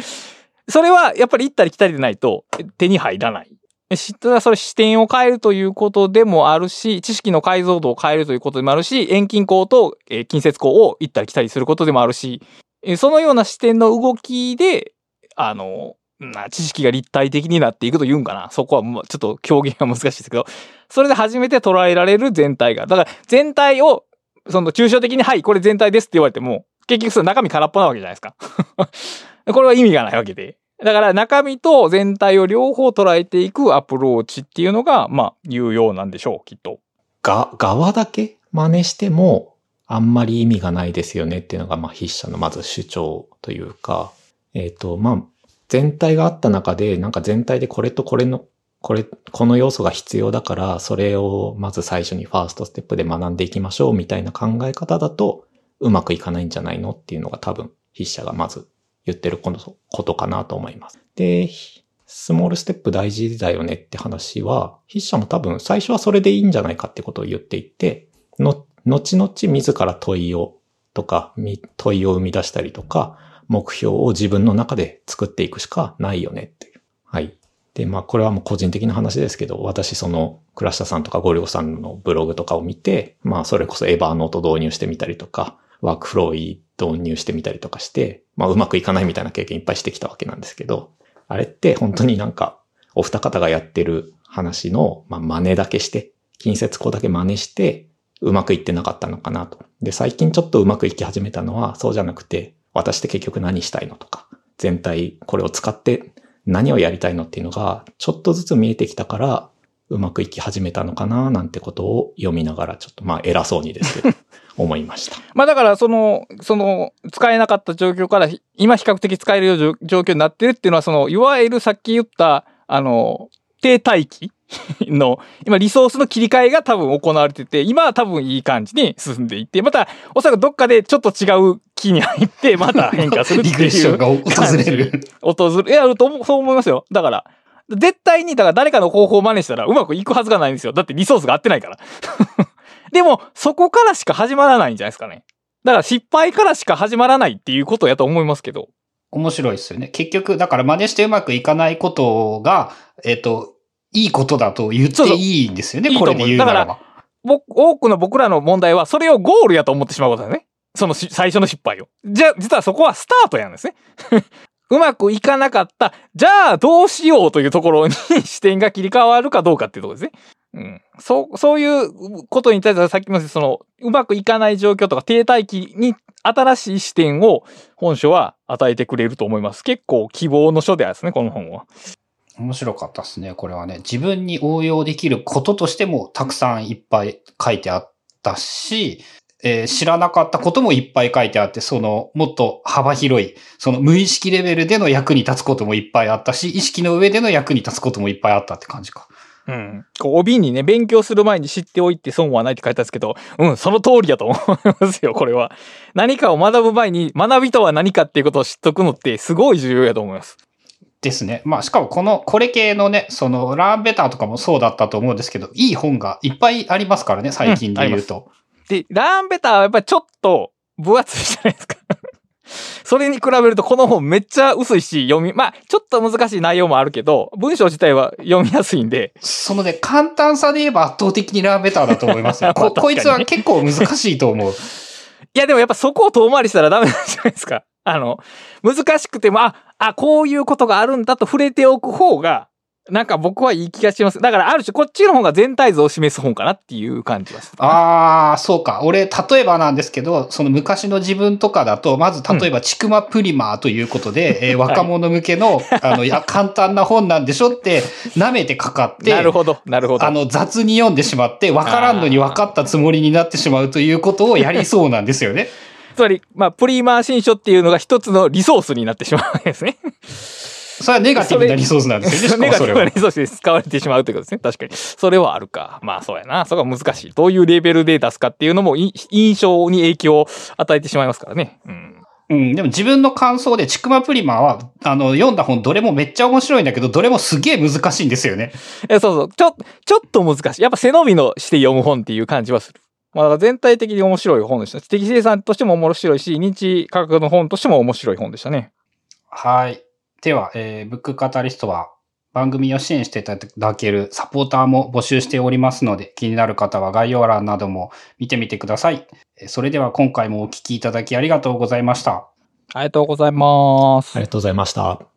(laughs) それはやっぱり行ったり来たりでないと手に入らない。知ったらそれ視点を変えるということでもあるし、知識の解像度を変えるということでもあるし、遠近項と、え近接項を行ったり来たりすることでもあるし、えそのような視点の動きで、あの、知識が立体的になっていくと言うんかな。そこはもうちょっと表現は難しいですけど、それで初めて捉えられる全体が。だから全体を、その抽象的に、はい、これ全体ですって言われても、結局その中身空っぽなわけじゃないですか。(laughs) これは意味がないわけで。だから中身と全体を両方捉えていくアプローチっていうのが、まあ、有用なんでしょう、きっと。が、側だけ？真似しても、あんまり意味がないですよねっていうのが、まあ、筆者のまず主張というか、えっ、と、まあ、全体があった中で、なんか全体でこれとこれの、これ、この要素が必要だから、それをまず最初にファーストステップで学んでいきましょうみたいな考え方だと、うまくいかないんじゃないのっていうのが多分、筆者がまず言ってることかなと思います。で、スモールステップ大事だよねって話は、筆者も多分最初はそれでいいんじゃないかってことを言っていて、の、後々自ら問いを、とか、問いを生み出したりとか、目標を自分の中で作っていくしかないよねっていう。はい。で、まあこれはもう個人的な話ですけど、私その、倉下さんとかゴリゴさんのブログとかを見て、まあそれこそエバーノート導入してみたりとか、ワークフロー導入してみたりとかして、まあうまくいかないみたいな経験いっぱいしてきたわけなんですけど、あれって本当になんか、お二方がやってる話の、まあ、真似だけして、近接項だけ真似して、うまくいってなかったのかなと。で、最近ちょっとうまくいき始めたのは、そうじゃなくて、私って結局何したいのとか、全体これを使って何をやりたいのっていうのが、ちょっとずつ見えてきたから、うまくいき始めたのかななんてことを読みながら、ちょっとまあ偉そうにですけど、思いました。まあだから、その、その、使えなかった状況から、ひ今比較的使えるような状状況になってるっていうのは、その、いわゆるさっき言った、あの、低待機の、今リソースの切り替えが多分行われてて、今は多分いい感じに進んでいって、また、おそらくどっかでちょっと違う気に入って、また変化するっていう。(laughs) リグレッションが訪れる。訪れ、いや、とそう思いますよ。だから、絶対に、だから誰かの方法を真似したらうまくいくはずがないんですよ。だってリソースが合ってないから。でも、そこからしか始まらないんじゃないですかね。だから失敗からしか始まらないっていうことやと思いますけど。面白いですよね。結局、だから真似してうまくいかないことが、えっ、と、いいことだと言っていいんですよね、そうそうこれで言うならば。僕、多くの僕らの問題は、それをゴールやと思ってしまうことだよね。そのし最初の失敗を。じゃあ、実はそこはスタートやんですね。(laughs) うまくいかなかった。じゃあ、どうしようというところに (laughs) 視点が切り替わるかどうかっていうところですね。うん。そう、そういうことに対してはさっきも言ったその、うまくいかない状況とか停滞期に新しい視点を本書は与えてくれると思います。結構希望の書であるですね、この本は。面白かったですね、これはね。自分に応用できることとしてもたくさんいっぱい書いてあったし、えー知らなかったこともいっぱい書いてあって、その、もっと幅広い、その無意識レベルでの役に立つこともいっぱいあったし、意識の上での役に立つこともいっぱいあったって感じか。うん。こう、帯にね、勉強する前に知っておいて損はないって書いてあるんですけど、うん、その通りだと思いますよ、これは。何かを学ぶ前に、学びとは何かっていうことを知っとくのってすごい重要やと思います。ですね。まあ、しかもこの、これ系のね、その、ラーンベターとかもそうだったと思うんですけど、いい本がいっぱいありますからね、最近で言うと。で、ラーンベターはやっぱりちょっと分厚いじゃないですか。それに比べるとこの本めっちゃ薄いし、読み、まあ、ちょっと難しい内容もあるけど、文章自体は読みやすいんで、そのね、簡単さで言えば圧倒的にラーンベターだと思いますよ。(laughs) ここいつは結構難しいと思う。いや、でもやっぱそこを遠回りしたらダメなんじゃないですか。あの、難しくても、あ、あ、こういうことがあるんだと触れておく方が、なんか僕はいい気がします。だからある種こっちの方が全体像を示す本かなっていう感じはする。ああ、そうか。俺、例えばなんですけど、その昔の自分とかだと、まず例えば、ちくまプリマーということで、(laughs) えー若者向けの、あの、いや、簡単な本なんでしょって、舐めてかかって、なるほど、なるほど。あの、雑に読んでしまって、わからんのに分かったつもりになってしまうということをやりそうなんですよね。(laughs) つまり、まあ、プリマー新書っていうのが一つのリソースになってしまうわけですね。それはネガティブなリソースなんですよね、(laughs) ネガティブなリ。ソースで使われてしまうということですね。確かに。それはあるか。まあそうやな。そこは難しい。どういうレベルで出すかっていうのもい印象に影響を与えてしまいますからね。うん。うん、でも自分の感想で、ちくまプリマーは、あの、読んだ本どれもめっちゃ面白いんだけど、どれもすげえ難しいんですよね。え、そうそう。ちょ、ちょっと難しい。やっぱ背伸びのして読む本っていう感じはする。まあ、だから全体的に面白い本でした。知的生産としても面白いし、認知科学の本としても面白い本でしたね。はい。では、えーブックカタリストは番組を支援していただけるサポーターも募集しておりますので、気になる方は概要欄なども見てみてください。えーそれでは今回もお聞きいただきありがとうございました。ありがとうございます。ありがとうございました。